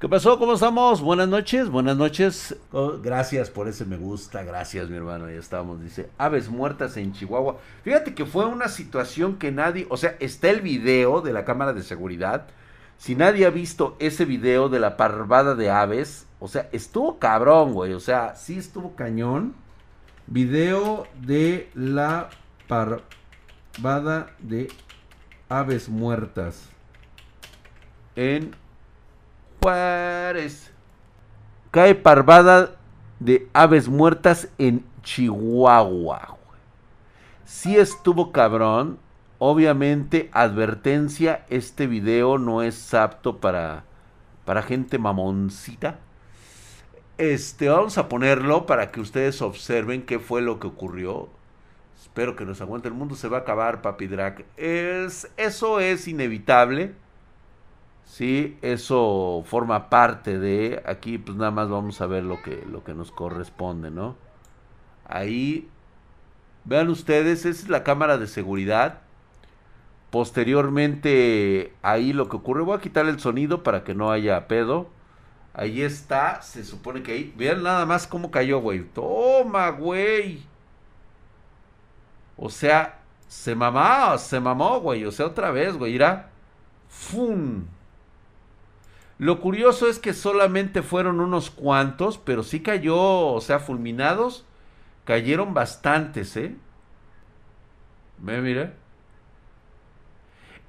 ¿Qué pasó? ¿Cómo estamos? Buenas noches, buenas noches. Oh, gracias por ese me gusta, gracias mi hermano, ya estamos. Dice, aves muertas en Chihuahua. Fíjate que fue una situación que nadie, o sea, está el video de la cámara de seguridad. Si nadie ha visto ese video de la parvada de aves, o sea, estuvo cabrón, güey, o sea, sí estuvo cañón. Video de la parvada de aves muertas en Cae parvada de aves muertas en Chihuahua. Si estuvo cabrón. Obviamente, advertencia, este video no es apto para, para gente mamoncita. Este, vamos a ponerlo para que ustedes observen qué fue lo que ocurrió. Espero que nos aguante. El mundo se va a acabar, papi Drac. Es, eso es inevitable. Sí, eso forma parte de. Aquí, pues nada más vamos a ver lo que, lo que nos corresponde, ¿no? Ahí. Vean ustedes, esa es la cámara de seguridad. Posteriormente, ahí lo que ocurre. Voy a quitar el sonido para que no haya pedo. Ahí está, se supone que ahí. Vean nada más cómo cayó, güey. Toma, güey. O sea, se mamó, se mamó, güey. O sea, otra vez, güey. Irá. ¡Fum! Lo curioso es que solamente fueron unos cuantos, pero sí cayó, o sea, fulminados, cayeron bastantes, ¿eh? Ve, mira.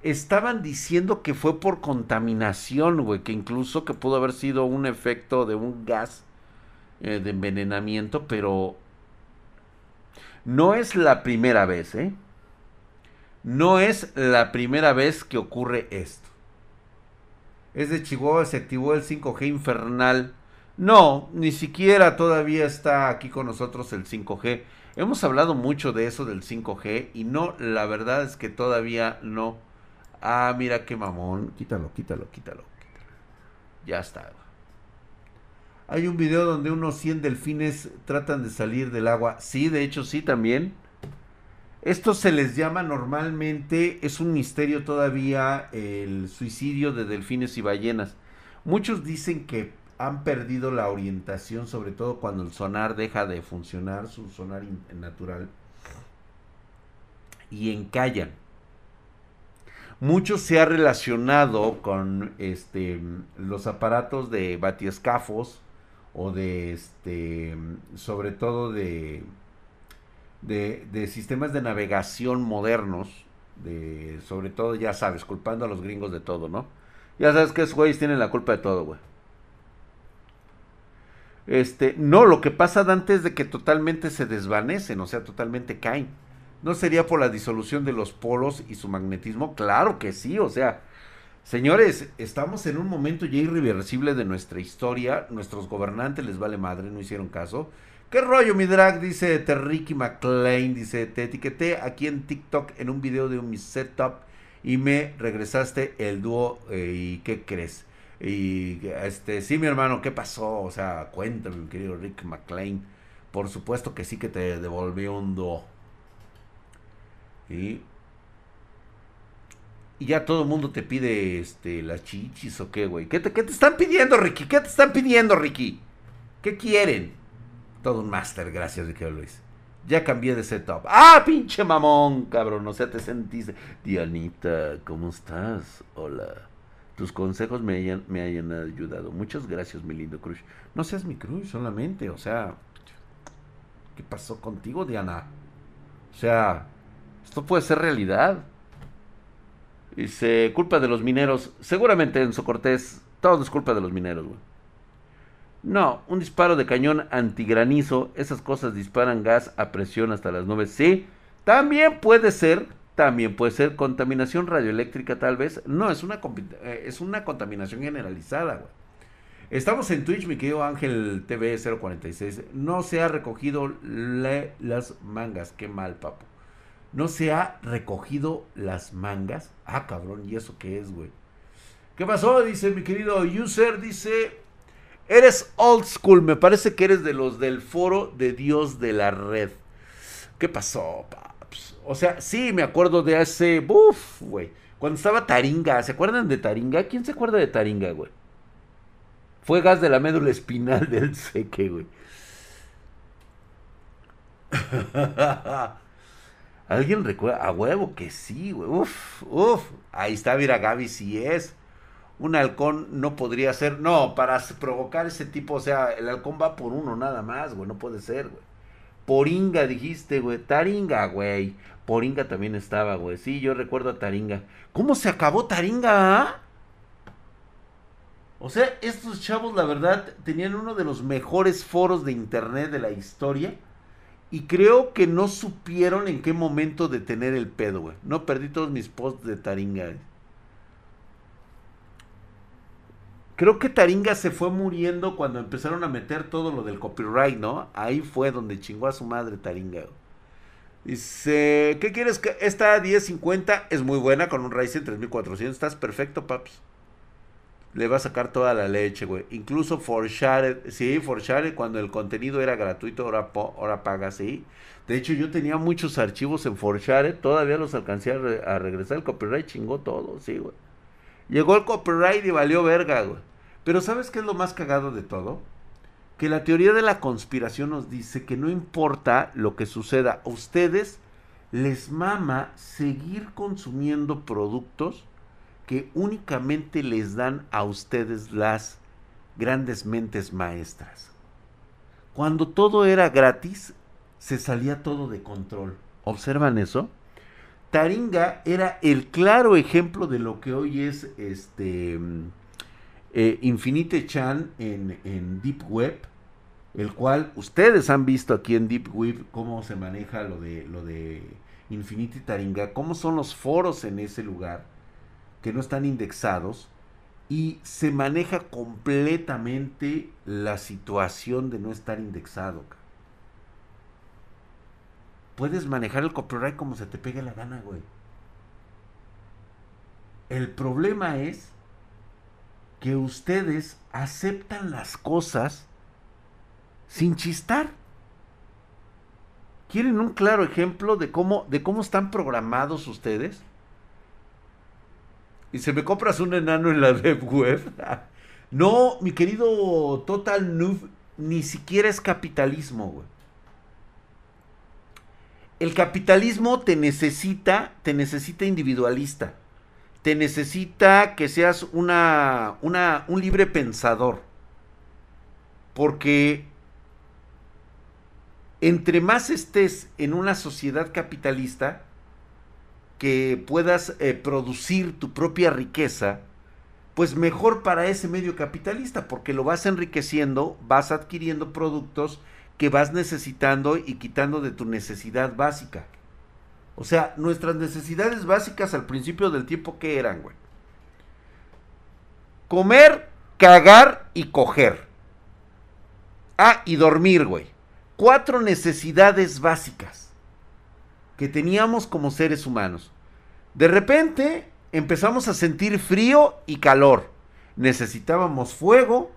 Estaban diciendo que fue por contaminación, güey, que incluso que pudo haber sido un efecto de un gas eh, de envenenamiento, pero no es la primera vez, ¿eh? No es la primera vez que ocurre esto es de Chihuahua, se activó el 5G infernal. No, ni siquiera todavía está aquí con nosotros el 5G. Hemos hablado mucho de eso del 5G y no, la verdad es que todavía no. Ah, mira qué mamón. Quítalo, quítalo, quítalo. Ya está. Hay un video donde unos 100 delfines tratan de salir del agua. Sí, de hecho sí también. Esto se les llama normalmente, es un misterio todavía, el suicidio de delfines y ballenas. Muchos dicen que han perdido la orientación, sobre todo cuando el sonar deja de funcionar, su sonar natural, y encallan. Mucho se ha relacionado con este, los aparatos de batiescafos o de, este, sobre todo de de, sistemas de navegación modernos, de, sobre todo, ya sabes, culpando a los gringos de todo, ¿no? Ya sabes que esos güeyes tienen la culpa de todo, güey. Este, no, lo que pasa antes es de que totalmente se desvanecen, o sea, totalmente caen. ¿No sería por la disolución de los polos y su magnetismo? Claro que sí, o sea, señores, estamos en un momento ya irreversible de nuestra historia, nuestros gobernantes les vale madre, no hicieron caso, ¿Qué rollo, mi drag? Dice Terricky McLean. Dice, te etiqueté aquí en TikTok en un video de mi setup y me regresaste el dúo. Eh, ¿Y qué crees? Y este, sí, mi hermano, ¿qué pasó? O sea, cuéntame, mi querido Rick McLean. Por supuesto que sí que te devolví un dúo. Y, y ya todo el mundo te pide este, las chichis o qué, güey. ¿Qué te, ¿Qué te están pidiendo, Ricky? ¿Qué te están pidiendo, Ricky? ¿Qué quieren? Todo un máster, gracias, Ricardo Luis. Ya cambié de setup. ¡Ah, pinche mamón, cabrón! O sea, te sentiste. Dianita, ¿cómo estás? Hola. Tus consejos me hayan, me hayan ayudado. Muchas gracias, mi lindo crush. No seas mi crush solamente, o sea. ¿Qué pasó contigo, Diana? O sea, esto puede ser realidad. Dice, culpa de los mineros. Seguramente, Enzo Cortés, todo es culpa de los mineros, güey. No, un disparo de cañón antigranizo, esas cosas disparan gas a presión hasta las nubes. Sí, también puede ser, también puede ser contaminación radioeléctrica tal vez. No, es una, eh, es una contaminación generalizada. Estamos en Twitch, mi querido Ángel TV 046. No se ha recogido las mangas. Qué mal, papo. No se ha recogido las mangas. Ah, cabrón, ¿y eso qué es, güey? ¿Qué pasó? Dice mi querido user, dice... Eres old school, me parece que eres de los del foro de Dios de la red. ¿Qué pasó, paps? O sea, sí, me acuerdo de ese. Buf, güey. Cuando estaba Taringa, ¿se acuerdan de Taringa? ¿Quién se acuerda de Taringa, güey? Fue gas de la médula espinal del seque, güey. ¿Alguien recuerda? A huevo que sí, güey. Uf, uf. Ahí está, mira, Gaby, sí es. Un halcón no podría ser. No, para provocar ese tipo, o sea, el halcón va por uno nada más, güey. No puede ser, güey. Poringa dijiste, güey. Taringa, güey. Poringa también estaba, güey. Sí, yo recuerdo a Taringa. ¿Cómo se acabó Taringa? Ah? O sea, estos chavos, la verdad, tenían uno de los mejores foros de internet de la historia. Y creo que no supieron en qué momento detener el pedo, güey. No perdí todos mis posts de Taringa. Creo que Taringa se fue muriendo cuando empezaron a meter todo lo del copyright, ¿no? Ahí fue donde chingó a su madre Taringa. Dice, ¿qué quieres? que Esta 1050 es muy buena con un Ryzen 3400. Estás perfecto, paps le va a sacar toda la leche, güey. Incluso Forshared, sí, Forshared cuando el contenido era gratuito, ahora, ahora paga, sí. De hecho, yo tenía muchos archivos en Forshared, todavía los alcancé a, a, regresar. El copyright chingó todo, sí, güey. Llegó el copyright y valió verga, güey. Pero ¿sabes qué es lo más cagado de todo? Que la teoría de la conspiración nos dice que no importa lo que suceda, a ustedes les mama seguir consumiendo productos que únicamente les dan a ustedes las grandes mentes maestras. Cuando todo era gratis, se salía todo de control. ¿Observan eso? Taringa era el claro ejemplo de lo que hoy es este eh, Infinite Chan en, Deep Web, el cual ustedes han visto aquí en Deep Web cómo se maneja lo de lo de Infinite Taringa, cómo son los foros en ese lugar que no están indexados y se maneja completamente la situación de no estar indexado. Puedes manejar el copyright como se te pegue la gana, güey. El problema es que ustedes aceptan las cosas sin chistar. ¿Quieren un claro ejemplo de cómo, de cómo están programados ustedes? y se me compras un enano en la web. no, mi querido Total Noob, ni siquiera es capitalismo, güey. El capitalismo te necesita, te necesita individualista. Te necesita que seas una, una, un libre pensador. Porque entre más estés en una sociedad capitalista, que puedas eh, producir tu propia riqueza, pues mejor para ese medio capitalista, porque lo vas enriqueciendo, vas adquiriendo productos que vas necesitando y quitando de tu necesidad básica. O sea, nuestras necesidades básicas al principio del tiempo, ¿qué eran, güey? Comer, cagar y coger. Ah, y dormir, güey. Cuatro necesidades básicas que teníamos como seres humanos. De repente empezamos a sentir frío y calor. Necesitábamos fuego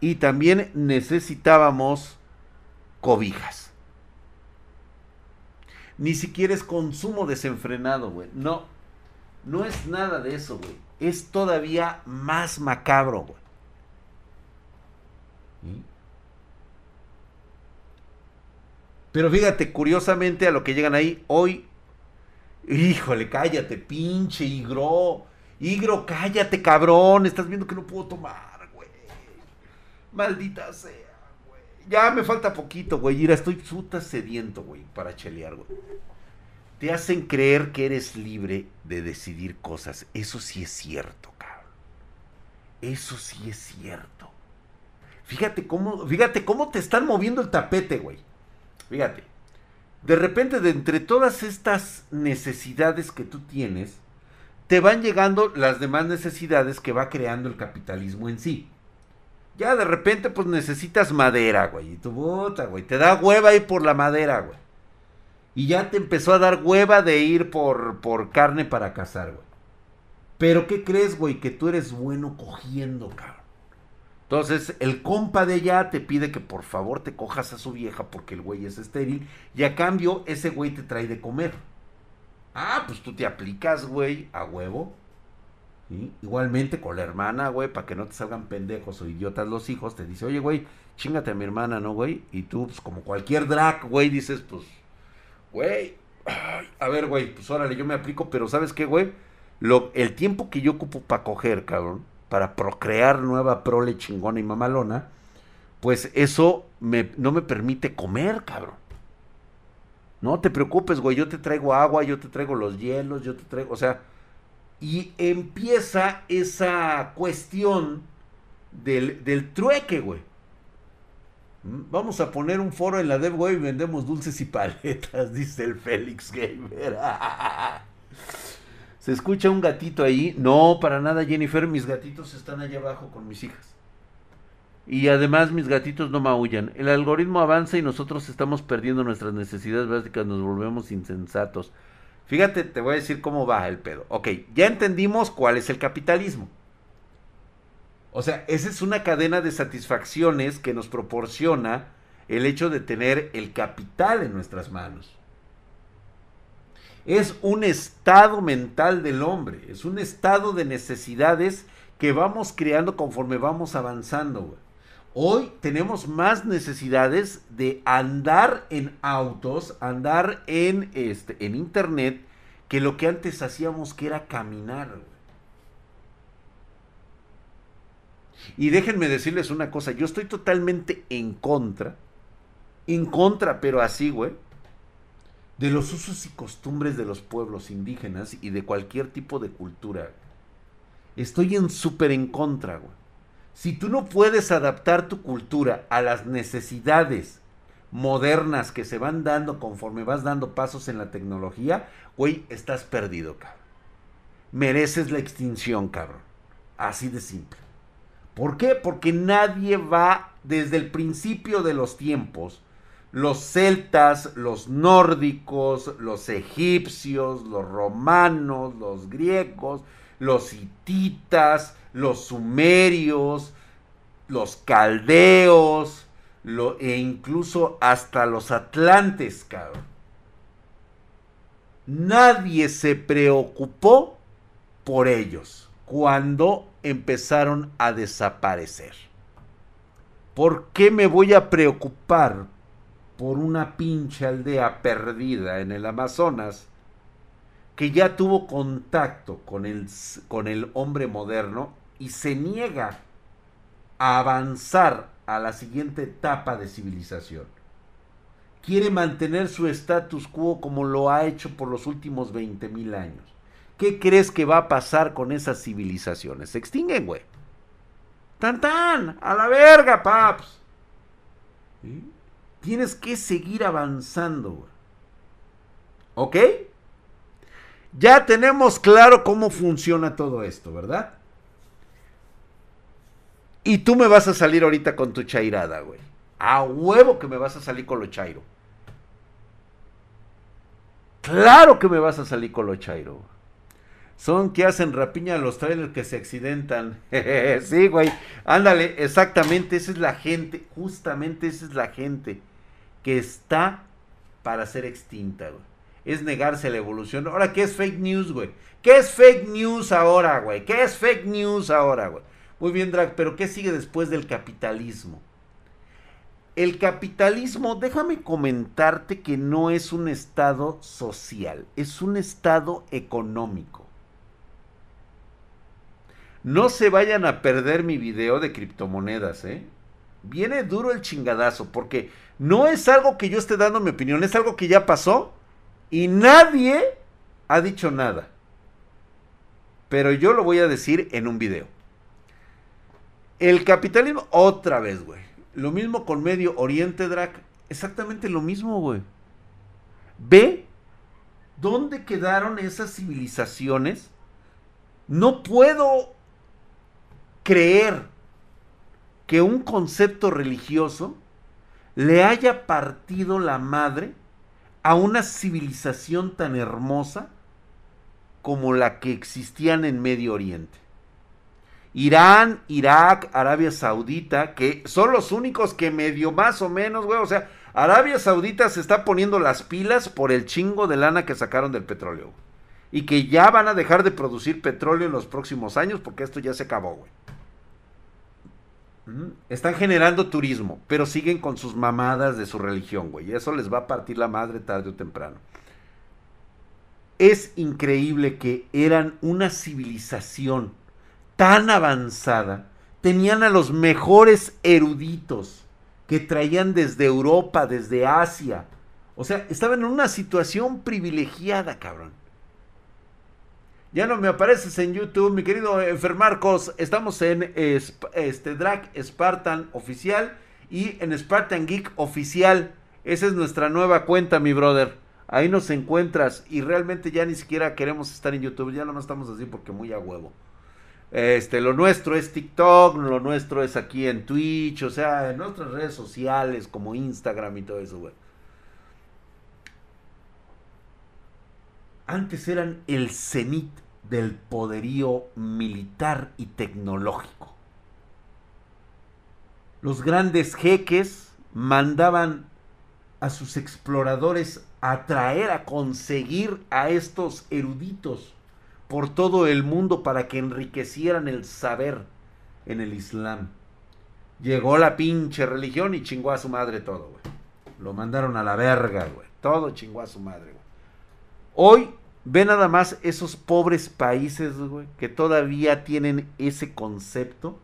y también necesitábamos cobijas. Ni siquiera es consumo desenfrenado, güey. No, no es nada de eso, güey. Es todavía más macabro, güey. Pero fíjate, curiosamente a lo que llegan ahí, hoy, híjole, cállate, pinche Igro. Igro, cállate, cabrón. Estás viendo que no puedo tomar, güey. Maldita sea. Ya me falta poquito, güey. Mira, estoy puta sediento, güey, para chelear, güey. Te hacen creer que eres libre de decidir cosas. Eso sí es cierto, cabrón. Eso sí es cierto. Fíjate cómo, fíjate cómo te están moviendo el tapete, güey. Fíjate, de repente de entre todas estas necesidades que tú tienes, te van llegando las demás necesidades que va creando el capitalismo en sí. Ya de repente pues necesitas madera, güey, y tu bota, güey, te da hueva ir por la madera, güey. Y ya te empezó a dar hueva de ir por, por carne para cazar, güey. Pero ¿qué crees, güey? Que tú eres bueno cogiendo, cabrón. Entonces, el compa de ella te pide que por favor te cojas a su vieja porque el güey es estéril y a cambio ese güey te trae de comer. Ah, pues tú te aplicas, güey, a huevo. Igualmente con la hermana, güey, para que no te salgan pendejos o idiotas los hijos, te dice, oye, güey, chingate a mi hermana, ¿no, güey? Y tú, pues como cualquier drag, güey, dices, pues, güey, a ver, güey, pues órale, yo me aplico, pero ¿sabes qué, güey? Lo, el tiempo que yo ocupo para coger, cabrón, para procrear nueva prole chingona y mamalona, pues eso me, no me permite comer, cabrón. No te preocupes, güey, yo te traigo agua, yo te traigo los hielos, yo te traigo, o sea, y empieza esa cuestión del, del trueque, güey. ¿Mm? Vamos a poner un foro en la Dev y vendemos dulces y paletas, dice el Félix Gamer. ¿Se escucha un gatito ahí? No, para nada, Jennifer. Mis gatitos están allá abajo con mis hijas. Y además mis gatitos no maullan. El algoritmo avanza y nosotros estamos perdiendo nuestras necesidades básicas, nos volvemos insensatos. Fíjate, te voy a decir cómo va el pedo. Ok, ya entendimos cuál es el capitalismo. O sea, esa es una cadena de satisfacciones que nos proporciona el hecho de tener el capital en nuestras manos. Es un estado mental del hombre, es un estado de necesidades que vamos creando conforme vamos avanzando. Hoy tenemos más necesidades de andar en autos, andar en, este, en internet, que lo que antes hacíamos que era caminar. Y déjenme decirles una cosa, yo estoy totalmente en contra, en contra, pero así, güey, de los usos y costumbres de los pueblos indígenas y de cualquier tipo de cultura. Estoy en súper en contra, güey. Si tú no puedes adaptar tu cultura a las necesidades modernas que se van dando conforme vas dando pasos en la tecnología, güey, estás perdido, cabrón. Mereces la extinción, cabrón. Así de simple. ¿Por qué? Porque nadie va desde el principio de los tiempos. Los celtas, los nórdicos, los egipcios, los romanos, los griegos, los hititas, los sumerios, los caldeos, e incluso hasta los atlantes, cabrón. Nadie se preocupó por ellos cuando empezaron a desaparecer. ¿Por qué me voy a preocupar por una pinche aldea perdida en el Amazonas que ya tuvo contacto con el, con el hombre moderno y se niega a avanzar a la siguiente etapa de civilización. Quiere mantener su status quo como lo ha hecho por los últimos 20 mil años. ¿Qué crees que va a pasar con esas civilizaciones? Se extinguen, güey. ¡Tan, tan! ¡A la verga, paps! Tienes que seguir avanzando, güey. ¿Ok? Ya tenemos claro cómo funciona todo esto, ¿verdad? Y tú me vas a salir ahorita con tu chairada, güey. A huevo que me vas a salir con lo chairo. Claro que me vas a salir con lo chairo. Son que hacen rapiña a los trailers que se accidentan. sí, güey. Ándale, exactamente. Esa es la gente. Justamente esa es la gente que está para ser extinta, güey es negarse a la evolución. Ahora, ¿qué es fake news, güey? ¿Qué es fake news ahora, güey? ¿Qué es fake news ahora, güey? Muy bien, Drag, pero ¿qué sigue después del capitalismo? El capitalismo, déjame comentarte que no es un estado social, es un estado económico. No se vayan a perder mi video de criptomonedas, ¿eh? Viene duro el chingadazo, porque no es algo que yo esté dando mi opinión, es algo que ya pasó y nadie ha dicho nada. Pero yo lo voy a decir en un video. El capitalismo, otra vez, güey. Lo mismo con Medio Oriente, Drac. Exactamente lo mismo, güey. Ve dónde quedaron esas civilizaciones. No puedo creer que un concepto religioso le haya partido la madre a una civilización tan hermosa como la que existían en Medio Oriente. Irán, Irak, Arabia Saudita, que son los únicos que medio más o menos, güey, o sea, Arabia Saudita se está poniendo las pilas por el chingo de lana que sacaron del petróleo. Y que ya van a dejar de producir petróleo en los próximos años porque esto ya se acabó, güey. Están generando turismo, pero siguen con sus mamadas de su religión, güey. Y eso les va a partir la madre tarde o temprano. Es increíble que eran una civilización tan avanzada. Tenían a los mejores eruditos que traían desde Europa, desde Asia. O sea, estaban en una situación privilegiada, cabrón. Ya no me apareces en YouTube, mi querido Enfermarcos. Estamos en este Drag Spartan oficial y en Spartan Geek oficial. Esa es nuestra nueva cuenta, mi brother. Ahí nos encuentras y realmente ya ni siquiera queremos estar en YouTube. Ya no estamos así porque muy a huevo. Este, lo nuestro es TikTok, lo nuestro es aquí en Twitch, o sea, en otras redes sociales como Instagram y todo eso, antes eran el cenit del poderío militar y tecnológico. Los grandes jeques mandaban a sus exploradores a traer, a conseguir a estos eruditos por todo el mundo para que enriquecieran el saber en el Islam. Llegó la pinche religión y chingó a su madre todo, güey. Lo mandaron a la verga, güey. Todo chingó a su madre, güey. Hoy ve nada más esos pobres países, güey, que todavía tienen ese concepto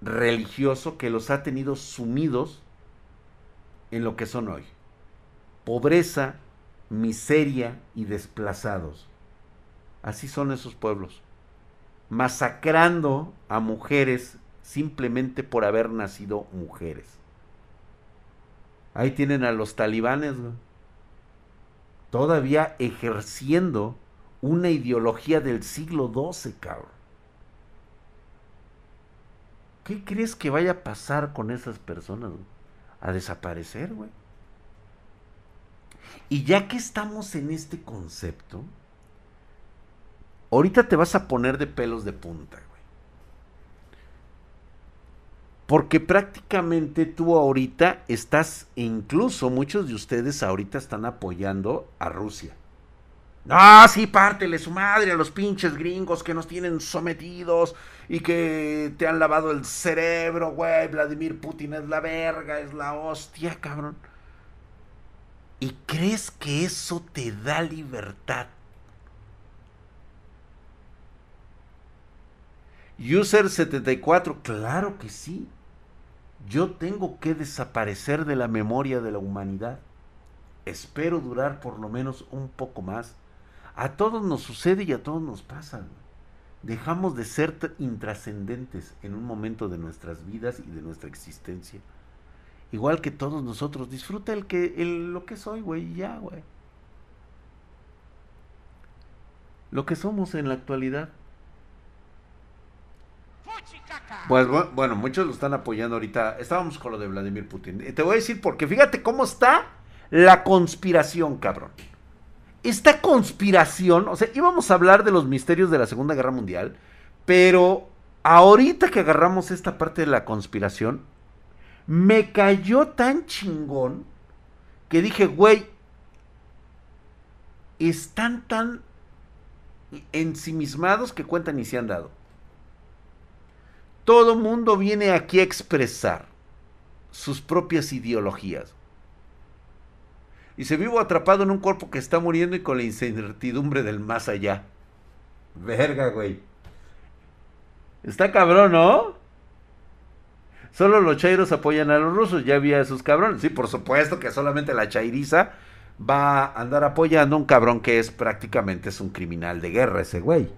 religioso que los ha tenido sumidos en lo que son hoy. Pobreza, miseria y desplazados. Así son esos pueblos. Masacrando a mujeres simplemente por haber nacido mujeres. Ahí tienen a los talibanes, todavía ejerciendo una ideología del siglo XII, cabrón. ¿Qué crees que vaya a pasar con esas personas? A desaparecer. Y ya que estamos en este concepto, ahorita te vas a poner de pelos de punta. Porque prácticamente tú ahorita estás, incluso muchos de ustedes ahorita están apoyando a Rusia. Ah, sí, pártele su madre a los pinches gringos que nos tienen sometidos y que te han lavado el cerebro, güey. Vladimir Putin es la verga, es la hostia, cabrón. ¿Y crees que eso te da libertad? User 74, claro que sí yo tengo que desaparecer de la memoria de la humanidad. Espero durar por lo menos un poco más. A todos nos sucede y a todos nos pasa. Dejamos de ser intrascendentes en un momento de nuestras vidas y de nuestra existencia. Igual que todos nosotros. Disfruta el que, el, lo que soy, güey, ya, güey. Lo que somos en la actualidad. Pues bueno, muchos lo están apoyando ahorita. Estábamos con lo de Vladimir Putin. Te voy a decir porque fíjate cómo está la conspiración, cabrón. Esta conspiración, o sea, íbamos a hablar de los misterios de la Segunda Guerra Mundial, pero ahorita que agarramos esta parte de la conspiración, me cayó tan chingón que dije, güey, están tan ensimismados que cuentan y se han dado. Todo mundo viene aquí a expresar sus propias ideologías. Y se vivo atrapado en un cuerpo que está muriendo y con la incertidumbre del más allá. Verga, güey. Está cabrón, ¿no? Solo los chairos apoyan a los rusos, ya había esos cabrones. Sí, por supuesto que solamente la chairiza va a andar apoyando a un cabrón que es prácticamente es un criminal de guerra ese güey.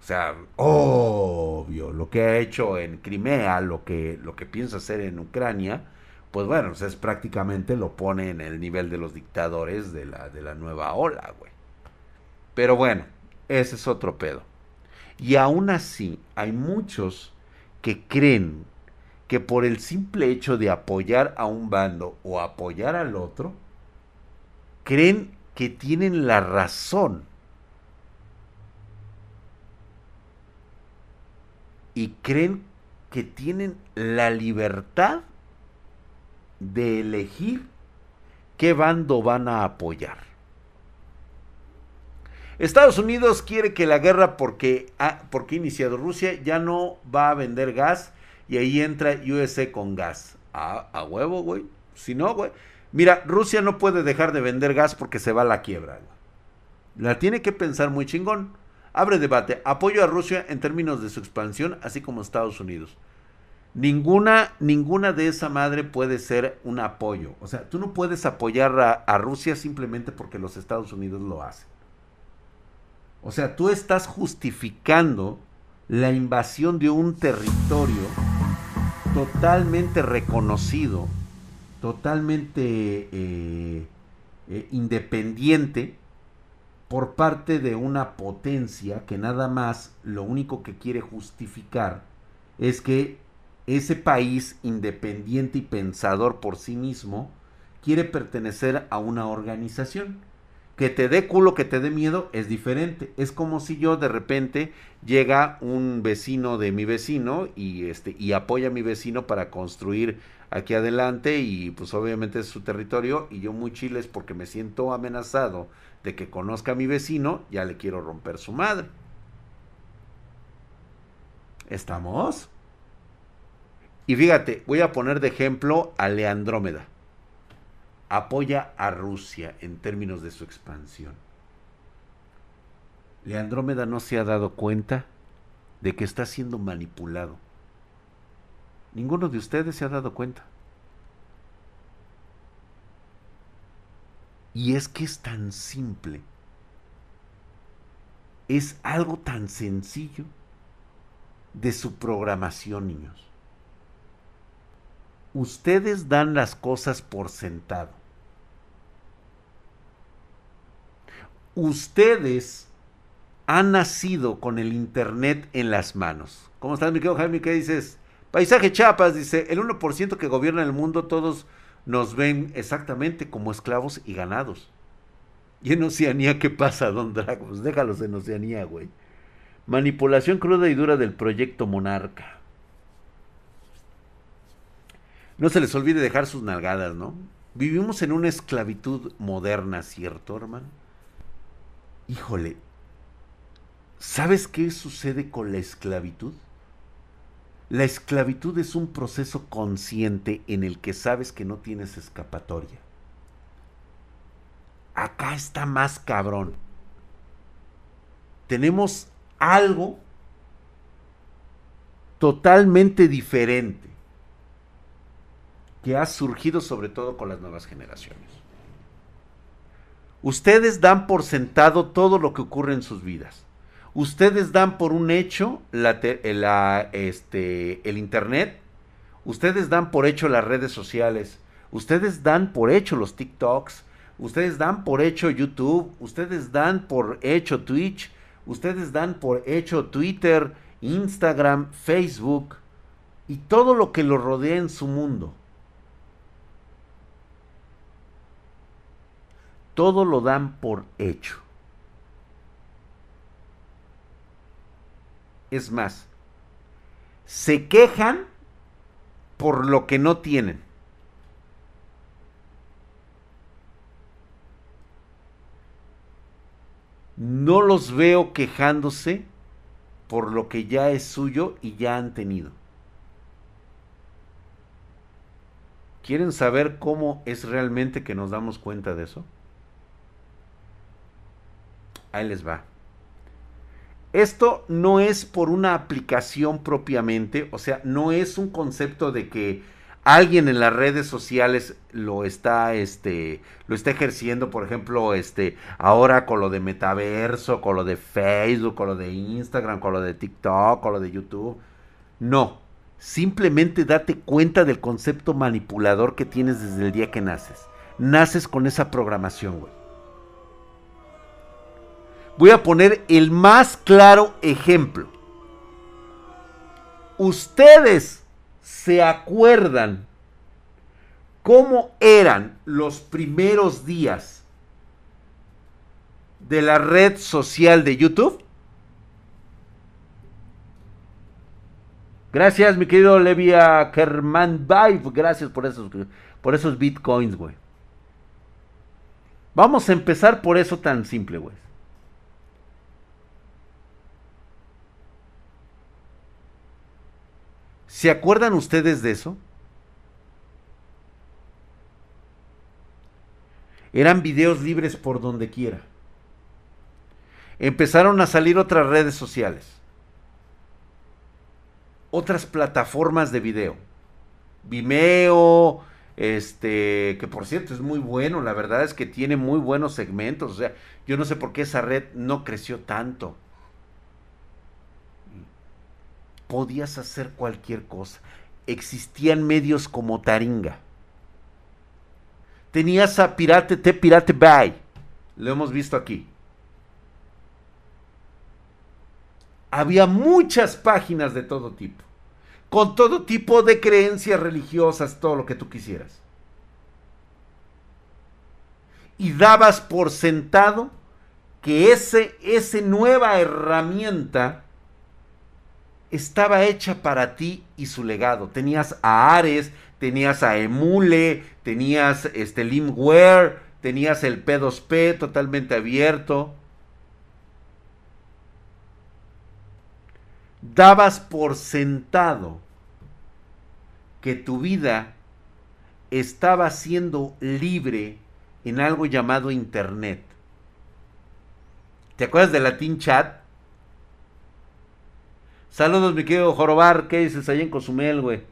O sea, obvio, lo que ha hecho en Crimea, lo que, lo que piensa hacer en Ucrania, pues bueno, pues es prácticamente lo pone en el nivel de los dictadores de la, de la nueva ola, güey. Pero bueno, ese es otro pedo. Y aún así, hay muchos que creen que por el simple hecho de apoyar a un bando o apoyar al otro, creen que tienen la razón y creen que tienen la libertad de elegir qué bando van a apoyar. Estados Unidos quiere que la guerra porque ha, porque iniciado Rusia ya no va a vender gas y ahí entra USA con gas. Ah, a huevo, güey. Si no, güey. Mira, Rusia no puede dejar de vender gas porque se va a la quiebra. La tiene que pensar muy chingón. Abre debate. Apoyo a Rusia en términos de su expansión, así como Estados Unidos. Ninguna, ninguna de esa madre puede ser un apoyo. O sea, tú no puedes apoyar a, Rusia simplemente porque los Estados Unidos lo hacen. O sea, tú estás justificando la invasión de un territorio totalmente reconocido, totalmente eh, eh, independiente por parte de una potencia que nada más lo único que quiere justificar es que ese país independiente y pensador por sí mismo quiere pertenecer a una organización. Que te dé culo, que te dé miedo, es diferente. Es como si yo de repente llega un vecino de mi vecino y este y apoya a mi vecino para construir aquí adelante y pues obviamente es su territorio y yo muy chiles porque me siento amenazado de que conozca a mi vecino, ya le quiero romper su madre. ¿Estamos? Y fíjate, voy a poner de ejemplo a Leandrómeda apoya a Rusia en términos de su expansión. Leandrómeda no se ha dado cuenta de que está siendo manipulado. Ninguno de ustedes se ha dado cuenta. Y es que es tan simple. Es algo tan sencillo de su programación, niños. Ustedes dan las cosas por sentado. ustedes han nacido con el Internet en las manos. ¿Cómo estás, mi querido Jaime? ¿Qué dices? Paisaje Chapas dice, el 1% que gobierna el mundo, todos nos ven exactamente como esclavos y ganados. ¿Y en Oceanía qué pasa, don Dragos? Déjalos en Oceanía, güey. Manipulación cruda y dura del proyecto Monarca. No se les olvide dejar sus nalgadas, ¿no? Vivimos en una esclavitud moderna, ¿cierto, hermano? híjole, ¿sabes qué sucede con la esclavitud? La esclavitud es un proceso consciente en el que sabes que no tienes escapatoria. Acá está más cabrón. Tenemos algo totalmente diferente que ha surgido sobre todo con las nuevas generaciones. Ustedes dan por sentado todo lo que ocurre en sus vidas. Ustedes dan por un hecho la, este, el Internet. Ustedes dan por hecho las redes sociales. Ustedes dan por hecho los TikToks. Ustedes dan por hecho YouTube. Ustedes dan por hecho Twitch. Ustedes dan por hecho Twitter, Instagram, Facebook y todo lo que lo rodea en su mundo. todo lo dan por hecho. Es más, se quejan por lo que no tienen. No los veo quejándose por lo que ya es suyo y ya han tenido. ¿Quieren saber cómo es realmente que nos damos cuenta de eso? Ahí les va. Esto no es por una aplicación propiamente, o sea, no es un concepto de que alguien en las redes sociales lo está, este, lo está ejerciendo, por ejemplo, este, ahora con lo de metaverso, con lo de Facebook, con lo de Instagram, con lo de TikTok, con lo de YouTube. No, simplemente date cuenta del concepto manipulador que tienes desde el día que naces. Naces con esa programación, güey. Voy a poner el más claro ejemplo. Ustedes se acuerdan cómo eran los primeros días de la red social de YouTube? Gracias, mi querido Levia Kerman Vibe. Gracias por esos, por esos bitcoins, güey. Vamos a empezar por eso tan simple, güey. ¿Se acuerdan ustedes de eso? Eran videos libres por donde quiera. Empezaron a salir otras redes sociales. Otras plataformas de video. Vimeo, este, que por cierto es muy bueno, la verdad es que tiene muy buenos segmentos, o sea, yo no sé por qué esa red no creció tanto. Podías hacer cualquier cosa. Existían medios como Taringa. Tenías a Pirate T Pirate Bay. Lo hemos visto aquí. Había muchas páginas de todo tipo con todo tipo de creencias religiosas, todo lo que tú quisieras. Y dabas por sentado que ese, esa nueva herramienta estaba hecha para ti y su legado. Tenías a Ares, tenías a Emule, tenías este Limware, tenías el P2P totalmente abierto. dabas por sentado que tu vida estaba siendo libre en algo llamado Internet. ¿Te acuerdas de Latin Chat? Saludos, mi querido Jorobar. ¿Qué dices ahí en Cozumel, güey?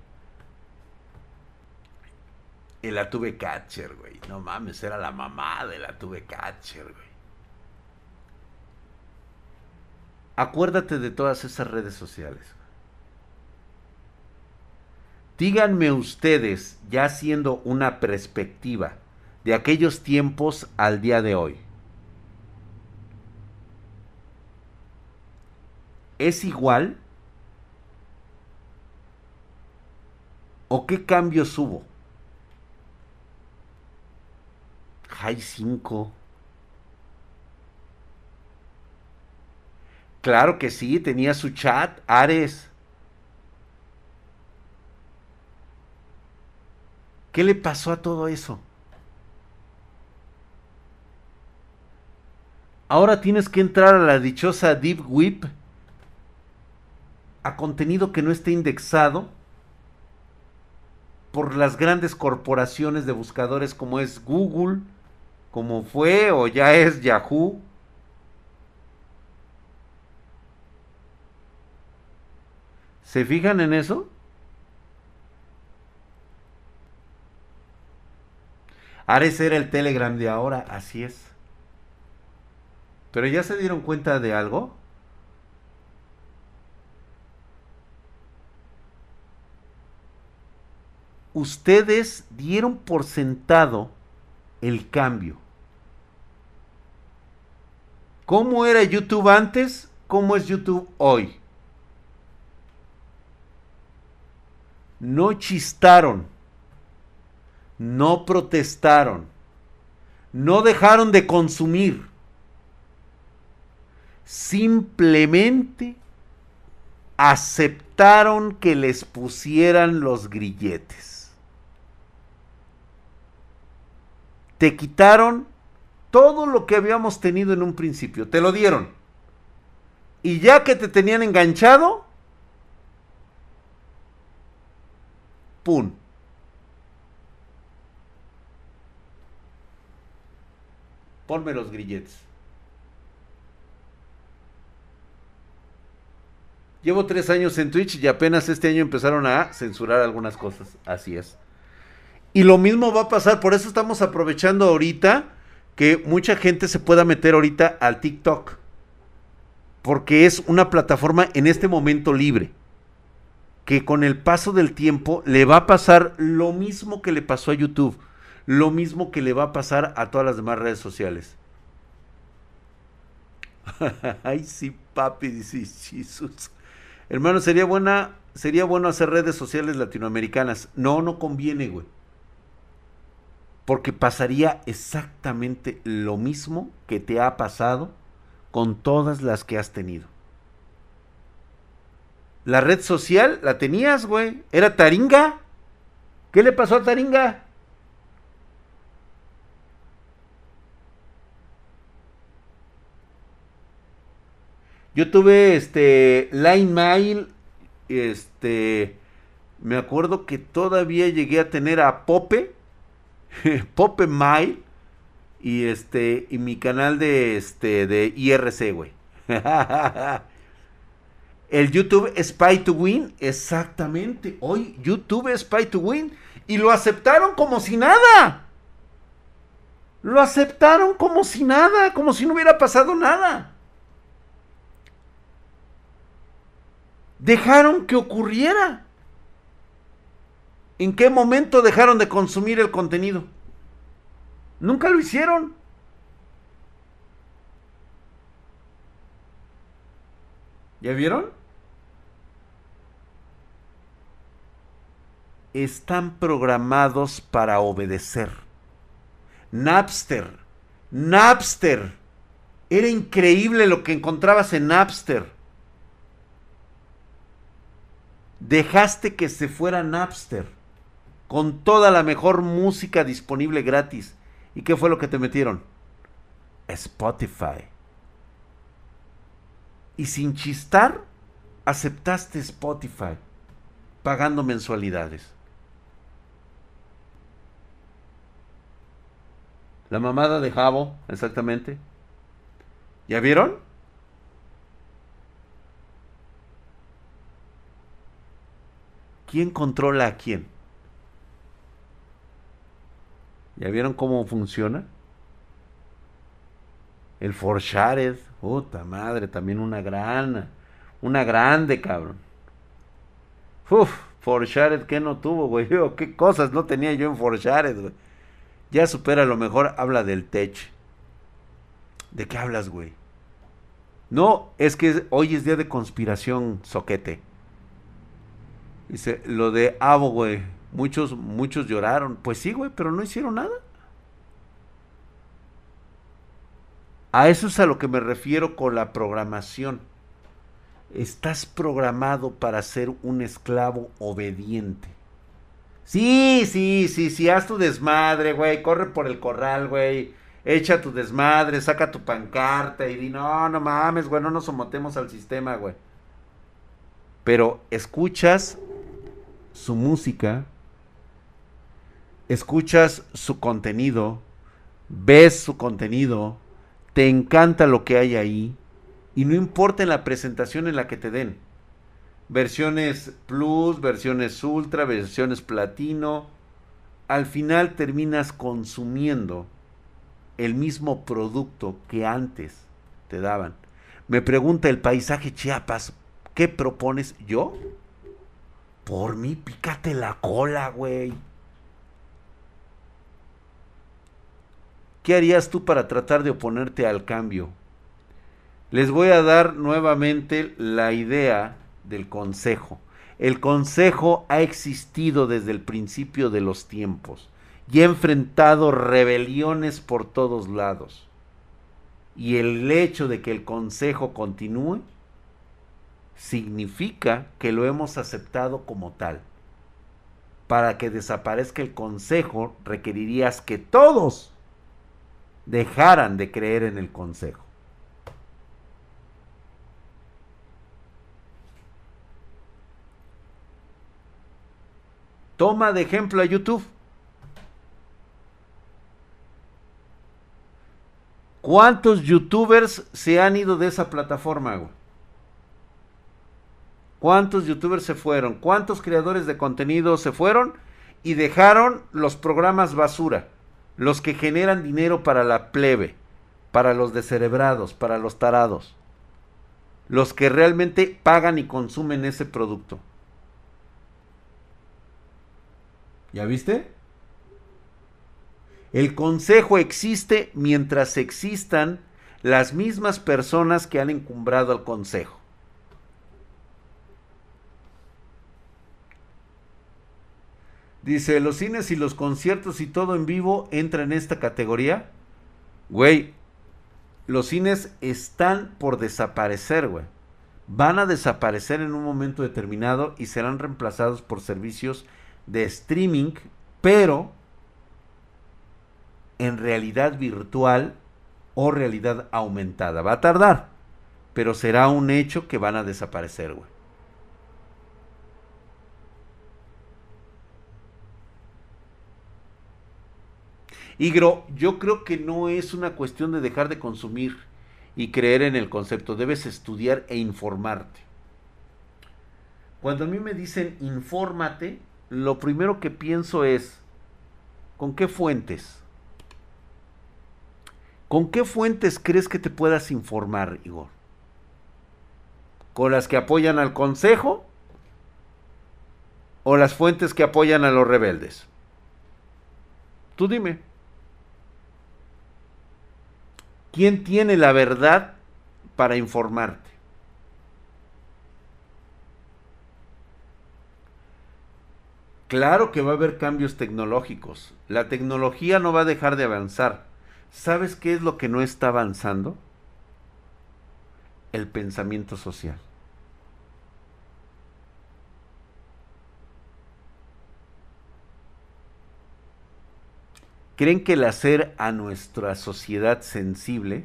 Y la tuve catcher, güey. No mames, era la mamá de la tuve catcher, güey. Acuérdate de todas esas redes sociales. Díganme ustedes, ya siendo una perspectiva de aquellos tiempos al día de hoy. ¿Es igual? ¿O qué cambios hubo? Hay 5. Claro que sí, tenía su chat, Ares. ¿Qué le pasó a todo eso? Ahora tienes que entrar a la dichosa Deep Whip a contenido que no esté indexado por las grandes corporaciones de buscadores como es Google, como fue o ya es Yahoo. ¿Se fijan en eso? Ares era el Telegram de ahora, así es. Pero ya se dieron cuenta de algo. Ustedes dieron por sentado el cambio. ¿Cómo era YouTube antes? ¿Cómo es YouTube hoy? no chistaron, no protestaron, no dejaron de consumir, simplemente aceptaron que les pusieran los grilletes. Te quitaron todo lo que habíamos tenido en un principio, te lo dieron. Y ya que te tenían enganchado, ¡Pum! Ponme los grilletes. Llevo tres años en Twitch y apenas este año empezaron a censurar algunas cosas. Así es. Y lo mismo va a pasar, por eso estamos aprovechando ahorita que mucha gente se pueda meter ahorita al TikTok. Porque es una plataforma en este momento libre que con el paso del tiempo le va a pasar lo mismo que le pasó a YouTube, lo mismo que le va a pasar a todas las demás redes sociales. Ay, sí, papi, dice Jesús. Hermano, sería buena, sería bueno hacer redes sociales latinoamericanas. No, no conviene, güey. Porque pasaría exactamente lo mismo que te ha pasado con todas las que has tenido. La red social la tenías, güey. Era Taringa. ¿Qué le pasó a Taringa? Yo tuve este Line Mail, este me acuerdo que todavía llegué a tener a Pope, Pope Mile y este y mi canal de este de IRC, güey. El YouTube Spy to Win, exactamente. Hoy YouTube Spy to Win y lo aceptaron como si nada. Lo aceptaron como si nada, como si no hubiera pasado nada. Dejaron que ocurriera. ¿En qué momento dejaron de consumir el contenido? Nunca lo hicieron. ¿Ya vieron? Están programados para obedecer. Napster. Napster. Era increíble lo que encontrabas en Napster. Dejaste que se fuera Napster con toda la mejor música disponible gratis. ¿Y qué fue lo que te metieron? Spotify. Y sin chistar, aceptaste Spotify, pagando mensualidades. La mamada de Jabo, exactamente. ¿Ya vieron? ¿Quién controla a quién? ¿Ya vieron cómo funciona? El Forshared, puta madre, también una gran, una grande, cabrón. Uf, Forshared, ¿qué no tuvo, güey? ¿Qué cosas no tenía yo en Forshared, güey? Ya supera lo mejor, habla del tech. ¿De qué hablas, güey? No, es que hoy es día de conspiración, soquete. Dice, lo de Avo, güey. Muchos, muchos lloraron. Pues sí, güey, pero no hicieron nada. A eso es a lo que me refiero con la programación. Estás programado para ser un esclavo obediente. Sí, sí, sí, sí, haz tu desmadre, güey. Corre por el corral, güey. Echa tu desmadre, saca tu pancarta y di, no, no mames, güey, no nos sometemos al sistema, güey. Pero escuchas su música, escuchas su contenido, ves su contenido, te encanta lo que hay ahí y no importa en la presentación en la que te den. Versiones Plus, versiones Ultra, versiones Platino, al final terminas consumiendo el mismo producto que antes te daban. Me pregunta el paisaje Chiapas, ¿qué propones yo? Por mí, pícate la cola, güey. ¿Qué harías tú para tratar de oponerte al cambio? Les voy a dar nuevamente la idea del consejo. El consejo ha existido desde el principio de los tiempos y ha enfrentado rebeliones por todos lados. Y el hecho de que el consejo continúe significa que lo hemos aceptado como tal. Para que desaparezca el consejo requerirías que todos dejaran de creer en el consejo. Toma de ejemplo a YouTube. ¿Cuántos youtubers se han ido de esa plataforma? ¿Cuántos youtubers se fueron? ¿Cuántos creadores de contenido se fueron y dejaron los programas basura? Los que generan dinero para la plebe, para los descerebrados, para los tarados, los que realmente pagan y consumen ese producto. ¿Ya viste? El consejo existe mientras existan las mismas personas que han encumbrado al consejo. Dice, los cines y los conciertos y todo en vivo entra en esta categoría. Güey, los cines están por desaparecer, güey. Van a desaparecer en un momento determinado y serán reemplazados por servicios de streaming, pero en realidad virtual o realidad aumentada. Va a tardar, pero será un hecho que van a desaparecer, güey. Igro, yo creo que no es una cuestión de dejar de consumir y creer en el concepto, debes estudiar e informarte. Cuando a mí me dicen infórmate, lo primero que pienso es, ¿con qué fuentes? ¿Con qué fuentes crees que te puedas informar, Igor? ¿Con las que apoyan al Consejo? ¿O las fuentes que apoyan a los rebeldes? Tú dime. ¿Quién tiene la verdad para informarte? Claro que va a haber cambios tecnológicos. La tecnología no va a dejar de avanzar. ¿Sabes qué es lo que no está avanzando? El pensamiento social. ¿Creen que el hacer a nuestra sociedad sensible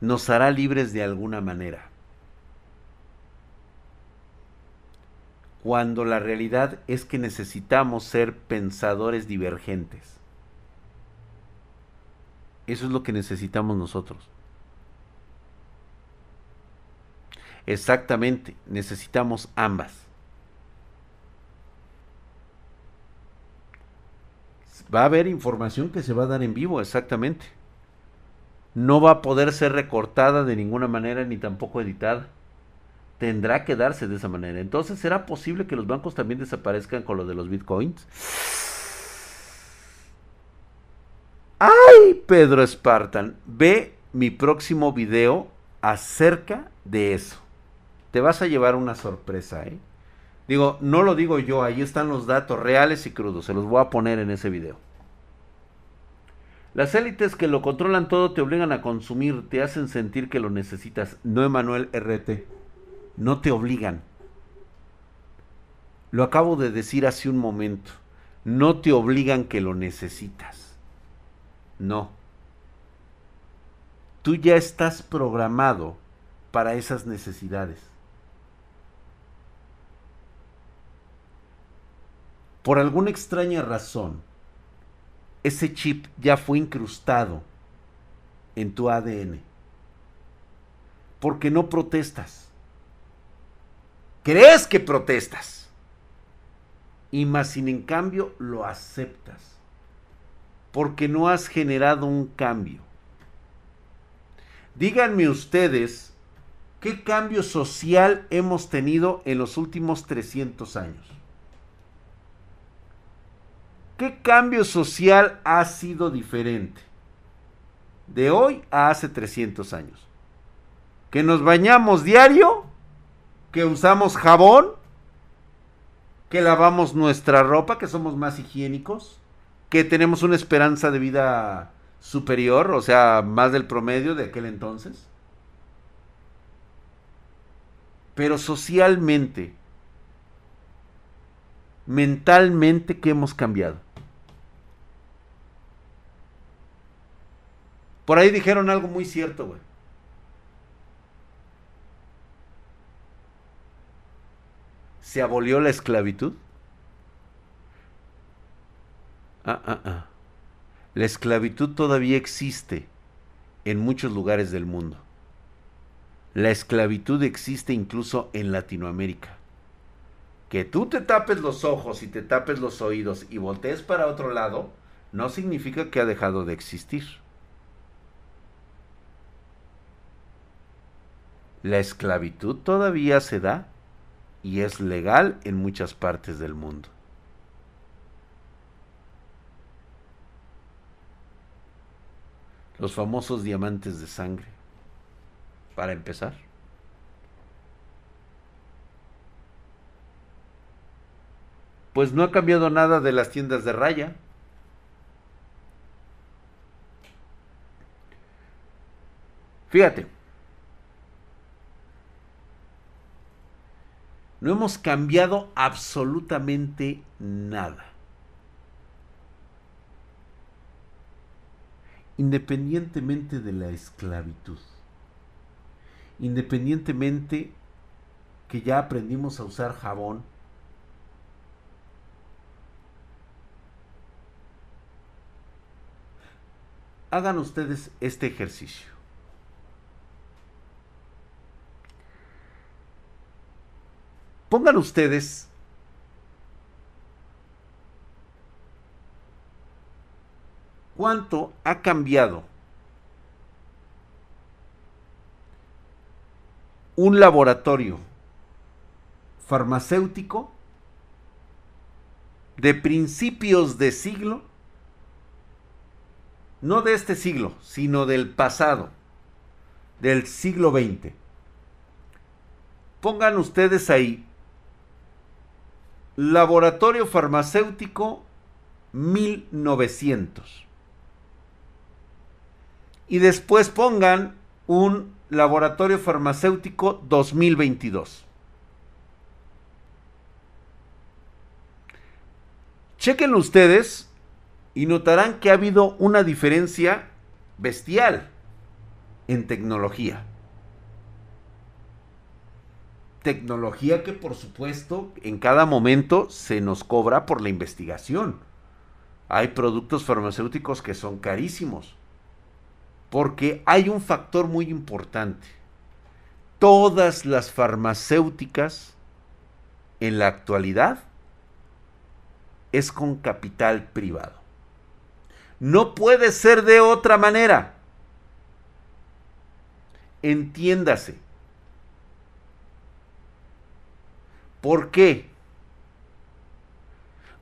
nos hará libres de alguna manera? Cuando la realidad es que necesitamos ser pensadores divergentes. Eso es lo que necesitamos nosotros. Exactamente, necesitamos ambas. Va a haber información que se va a dar en vivo, exactamente. No va a poder ser recortada de ninguna manera ni tampoco editada. Tendrá que darse de esa manera. Entonces, ¿será posible que los bancos también desaparezcan con lo de los bitcoins? ¡Ay, Pedro Spartan! Ve mi próximo video acerca de eso. Te vas a llevar una sorpresa, ¿eh? Digo, no lo digo yo, ahí están los datos reales y crudos, se los voy a poner en ese video. Las élites que lo controlan todo te obligan a consumir, te hacen sentir que lo necesitas. No Emanuel RT, no te obligan. Lo acabo de decir hace un momento, no te obligan que lo necesitas. No. Tú ya estás programado para esas necesidades. Por alguna extraña razón, ese chip ya fue incrustado en tu ADN. Porque no protestas. Crees que protestas. Y más sin en cambio lo aceptas. Porque no has generado un cambio. Díganme ustedes qué cambio social hemos tenido en los últimos 300 años. ¿Qué cambio social ha sido diferente de hoy a hace 300 años? ¿Que nos bañamos diario? ¿Que usamos jabón? ¿Que lavamos nuestra ropa? ¿Que somos más higiénicos? ¿Que tenemos una esperanza de vida superior? O sea, más del promedio de aquel entonces. Pero socialmente, mentalmente, ¿qué hemos cambiado? Por ahí dijeron algo muy cierto, güey. ¿Se abolió la esclavitud? Ah, ah, ah. La esclavitud todavía existe en muchos lugares del mundo. La esclavitud existe incluso en Latinoamérica. Que tú te tapes los ojos y te tapes los oídos y voltees para otro lado, no significa que ha dejado de existir. La esclavitud todavía se da y es legal en muchas partes del mundo. Los famosos diamantes de sangre. Para empezar. Pues no ha cambiado nada de las tiendas de raya. Fíjate, No hemos cambiado absolutamente nada. Independientemente de la esclavitud. Independientemente que ya aprendimos a usar jabón. hagan ustedes este ejercicio. Pongan ustedes cuánto ha cambiado un laboratorio farmacéutico de principios de siglo, no de este siglo, sino del pasado, del siglo XX. Pongan ustedes ahí, laboratorio farmacéutico 1900. Y después pongan un laboratorio farmacéutico 2022. Chequen ustedes y notarán que ha habido una diferencia bestial en tecnología. Tecnología que por supuesto en cada momento se nos cobra por la investigación. Hay productos farmacéuticos que son carísimos. Porque hay un factor muy importante. Todas las farmacéuticas en la actualidad es con capital privado. No puede ser de otra manera. Entiéndase. ¿Por qué?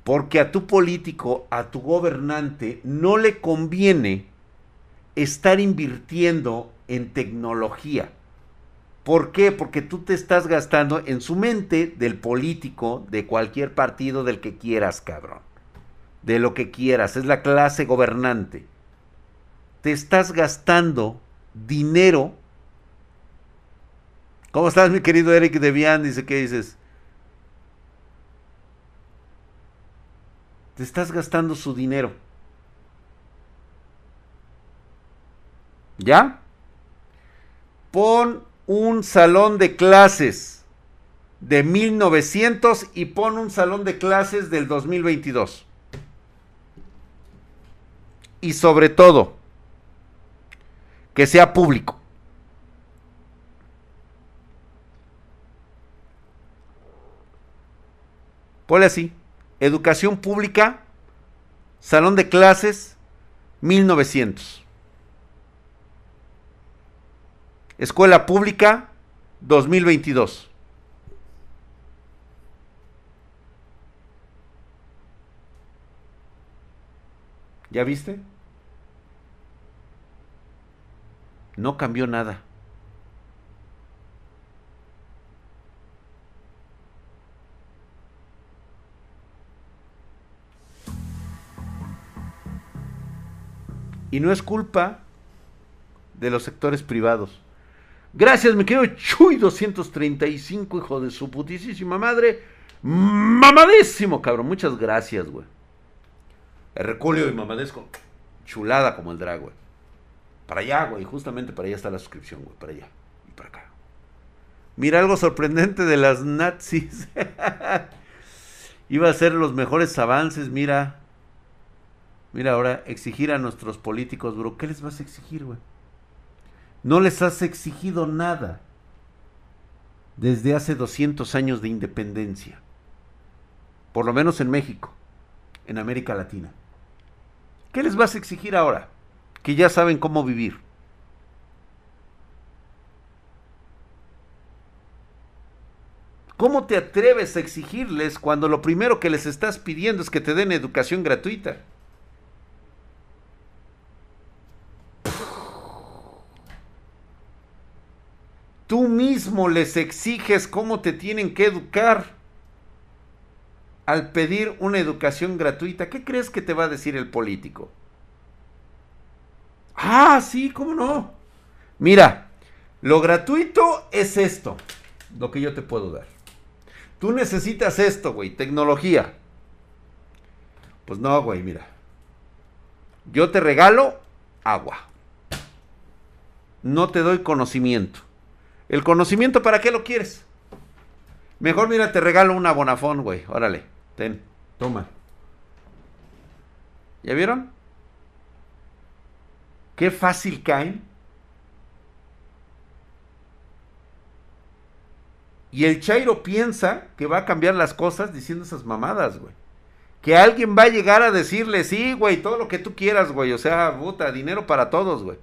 Porque a tu político, a tu gobernante, no le conviene estar invirtiendo en tecnología. ¿Por qué? Porque tú te estás gastando en su mente del político, de cualquier partido del que quieras, cabrón. De lo que quieras. Es la clase gobernante. Te estás gastando dinero. ¿Cómo estás, mi querido Eric Debian? Dice, ¿qué dices? Te estás gastando su dinero. ¿Ya? Pon un salón de clases de 1900 y pon un salón de clases del 2022. Y sobre todo, que sea público. Ponle así, educación pública, salón de clases, 1900. Escuela Pública 2022. ¿Ya viste? No cambió nada. Y no es culpa de los sectores privados. Gracias, me quedo Chuy 235, hijo de su putísima madre. Mamadísimo, cabrón. Muchas gracias, güey. Herculio y mamadesco. Chulada como el drag, güey. Para allá, güey. Justamente para allá está la suscripción, güey. Para allá. Y para acá. Mira algo sorprendente de las nazis. Iba a ser los mejores avances, mira. Mira ahora, exigir a nuestros políticos, bro. ¿Qué les vas a exigir, güey? No les has exigido nada desde hace 200 años de independencia. Por lo menos en México, en América Latina. ¿Qué les vas a exigir ahora? Que ya saben cómo vivir. ¿Cómo te atreves a exigirles cuando lo primero que les estás pidiendo es que te den educación gratuita? Tú mismo les exiges cómo te tienen que educar al pedir una educación gratuita. ¿Qué crees que te va a decir el político? Ah, sí, ¿cómo no? Mira, lo gratuito es esto, lo que yo te puedo dar. Tú necesitas esto, güey, tecnología. Pues no, güey, mira. Yo te regalo agua. No te doy conocimiento. ¿El conocimiento para qué lo quieres? Mejor mira, te regalo una bonafón, güey. Órale, ten, toma. ¿Ya vieron? Qué fácil caen. Y el Chairo piensa que va a cambiar las cosas diciendo esas mamadas, güey. Que alguien va a llegar a decirle, sí, güey, todo lo que tú quieras, güey. O sea, puta, dinero para todos, güey.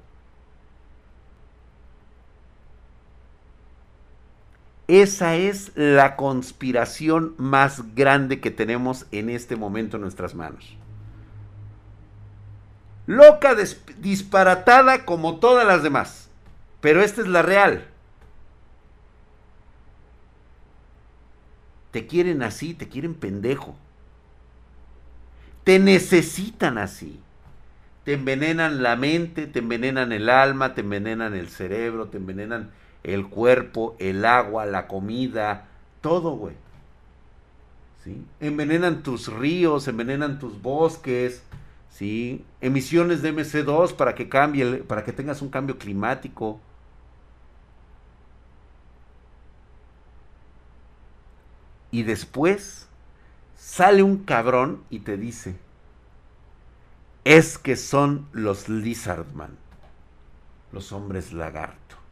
Esa es la conspiración más grande que tenemos en este momento en nuestras manos. Loca, disparatada como todas las demás. Pero esta es la real. Te quieren así, te quieren pendejo. Te necesitan así. Te envenenan la mente, te envenenan el alma, te envenenan el cerebro, te envenenan el cuerpo, el agua, la comida, todo, güey. ¿Sí? Envenenan tus ríos, envenenan tus bosques, ¿sí? Emisiones de MC2 para que cambie, para que tengas un cambio climático. Y después sale un cabrón y te dice, es que son los Lizardman, los hombres lagarto.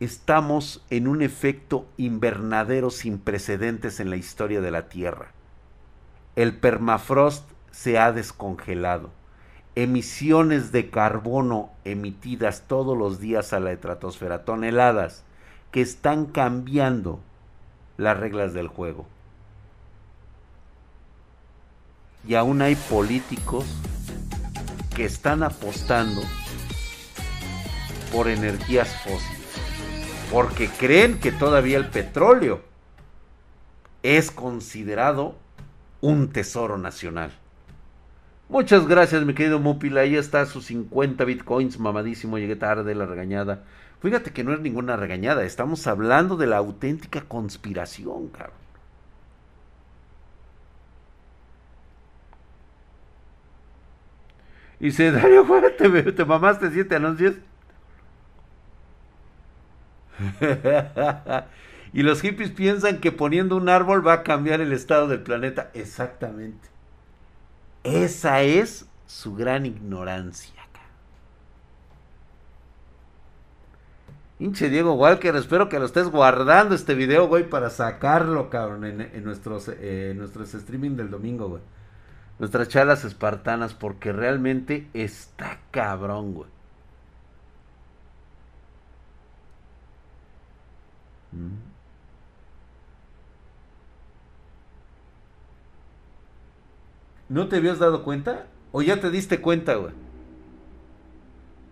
Estamos en un efecto invernadero sin precedentes en la historia de la Tierra. El permafrost se ha descongelado. Emisiones de carbono emitidas todos los días a la estratosfera, toneladas, que están cambiando las reglas del juego. Y aún hay políticos que están apostando por energías fósiles porque creen que todavía el petróleo es considerado un tesoro nacional. Muchas gracias, mi querido Mupila. Ahí está sus 50 bitcoins, mamadísimo. Llegué tarde, la regañada. Fíjate que no es ninguna regañada. Estamos hablando de la auténtica conspiración, cabrón. Y se Dario, te, te mamaste siete anuncios. y los hippies piensan que poniendo un árbol va a cambiar el estado del planeta. Exactamente. Esa es su gran ignorancia. Hinche Diego Walker, espero que lo estés guardando este video, güey, para sacarlo, cabrón, en, nuestros, eh, nuestros streaming del domingo, güey. Nuestras charlas espartanas, porque realmente está cabrón, güey. ¿No te habías dado cuenta? ¿O ya te diste cuenta?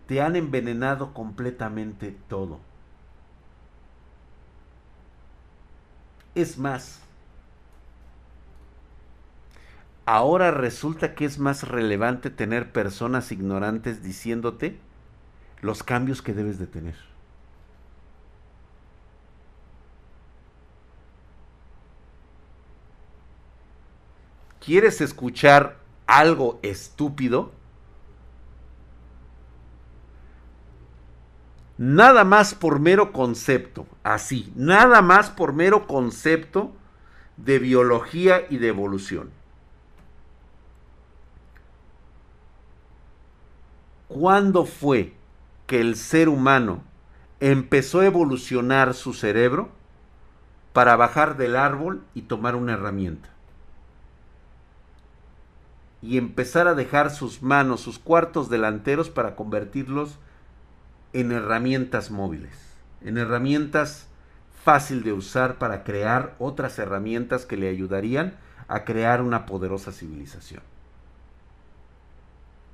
Te han envenenado completamente todo. Es más, ahora resulta que es más relevante tener personas ignorantes diciéndote los cambios que debes de tener. ¿Quieres escuchar algo estúpido? Nada más por mero concepto, así, nada más por mero concepto de biología y de evolución. ¿Cuándo fue que el ser humano empezó a evolucionar su cerebro para bajar del árbol y tomar una herramienta? Y empezar a dejar sus manos, sus cuartos delanteros para convertirlos en herramientas móviles, en herramientas fácil de usar para crear otras herramientas que le ayudarían a crear una poderosa civilización.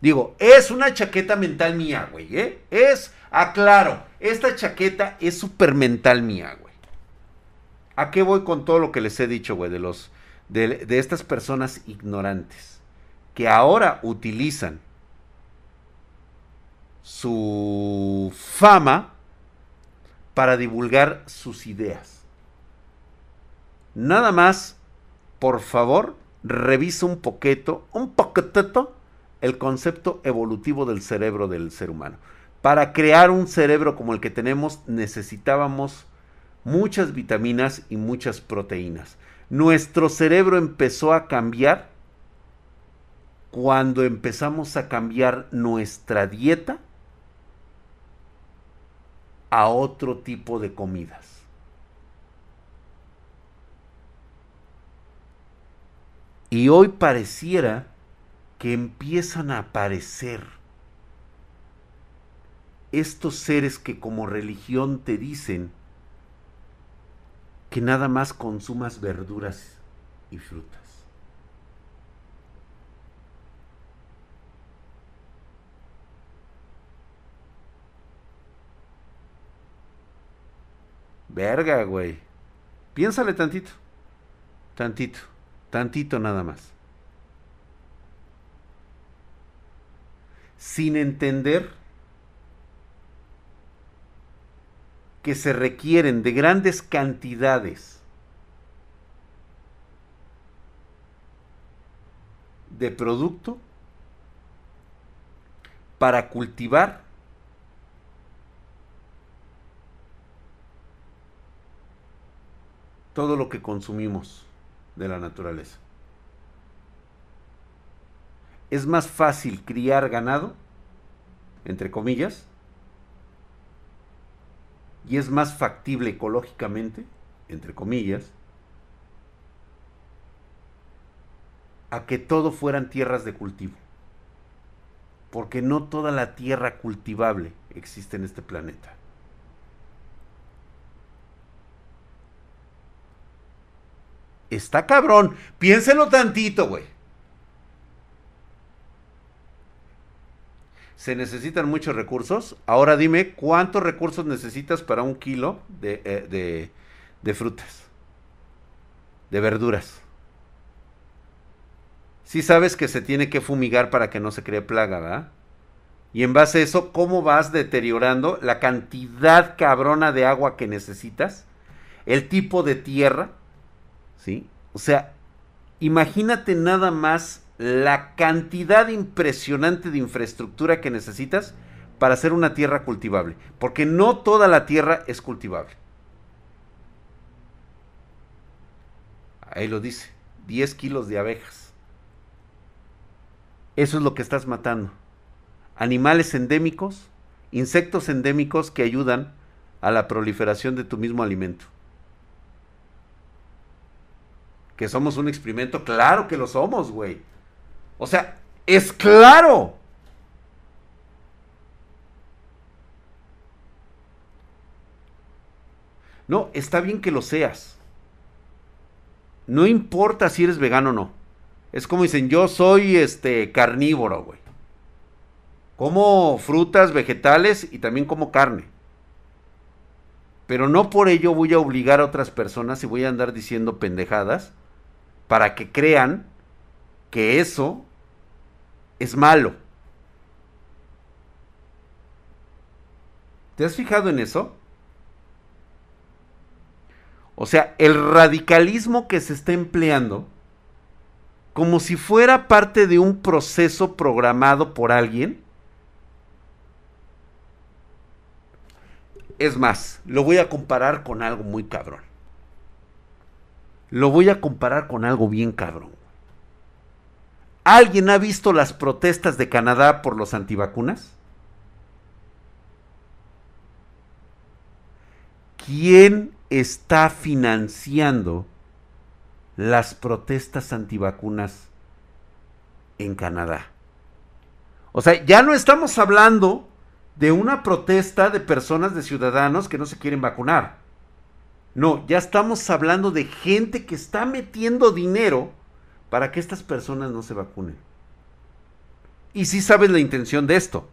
Digo, es una chaqueta mental mía, güey, ¿eh? Es, aclaro, esta chaqueta es súper mental mía, güey. ¿A qué voy con todo lo que les he dicho, güey, de los, de, de estas personas ignorantes? Que ahora utilizan su fama para divulgar sus ideas. Nada más, por favor, revisa un poquito, un poquetito, el concepto evolutivo del cerebro del ser humano. Para crear un cerebro como el que tenemos necesitábamos muchas vitaminas y muchas proteínas. Nuestro cerebro empezó a cambiar cuando empezamos a cambiar nuestra dieta a otro tipo de comidas. Y hoy pareciera que empiezan a aparecer estos seres que como religión te dicen que nada más consumas verduras y frutas. Verga, güey. Piénsale tantito. Tantito. Tantito nada más. Sin entender que se requieren de grandes cantidades de producto para cultivar todo lo que consumimos de la naturaleza. Es más fácil criar ganado, entre comillas, y es más factible ecológicamente, entre comillas, a que todo fueran tierras de cultivo. Porque no toda la tierra cultivable existe en este planeta. Está cabrón. Piénselo tantito, güey. Se necesitan muchos recursos. Ahora dime, ¿cuántos recursos necesitas para un kilo de, eh, de, frutas? De verduras. Si sabes que se tiene que fumigar para que no se cree plaga, ¿verdad? Y en base a eso, ¿cómo vas deteriorando la cantidad cabrona de agua que necesitas? El tipo de tierra, ¿sí? O sea, imagínate nada más la cantidad impresionante de infraestructura que necesitas para hacer una tierra cultivable. Porque no toda la tierra es cultivable. Ahí lo dice, 10 kilos de abejas. Eso es lo que estás matando. Animales endémicos, insectos endémicos que ayudan a la proliferación de tu mismo alimento. Que somos un experimento, claro que lo somos, güey. O sea, es claro. No, está bien que lo seas. No importa si eres vegano o no. Es como dicen, yo soy este carnívoro, güey. Como frutas, vegetales y también como carne. Pero no por ello voy a obligar a otras personas y voy a andar diciendo pendejadas para que crean que eso es malo. ¿Te has fijado en eso? O sea, el radicalismo que se está empleando, como si fuera parte de un proceso programado por alguien, es más, lo voy a comparar con algo muy cabrón. Lo voy a comparar con algo bien cabrón. ¿Alguien ha visto las protestas de Canadá por los antivacunas? ¿Quién está financiando las protestas antivacunas en Canadá? O sea, ya no estamos hablando de una protesta de personas, de ciudadanos que no se quieren vacunar. No, ya estamos hablando de gente que está metiendo dinero para que estas personas no se vacunen. Y sí sabes la intención de esto.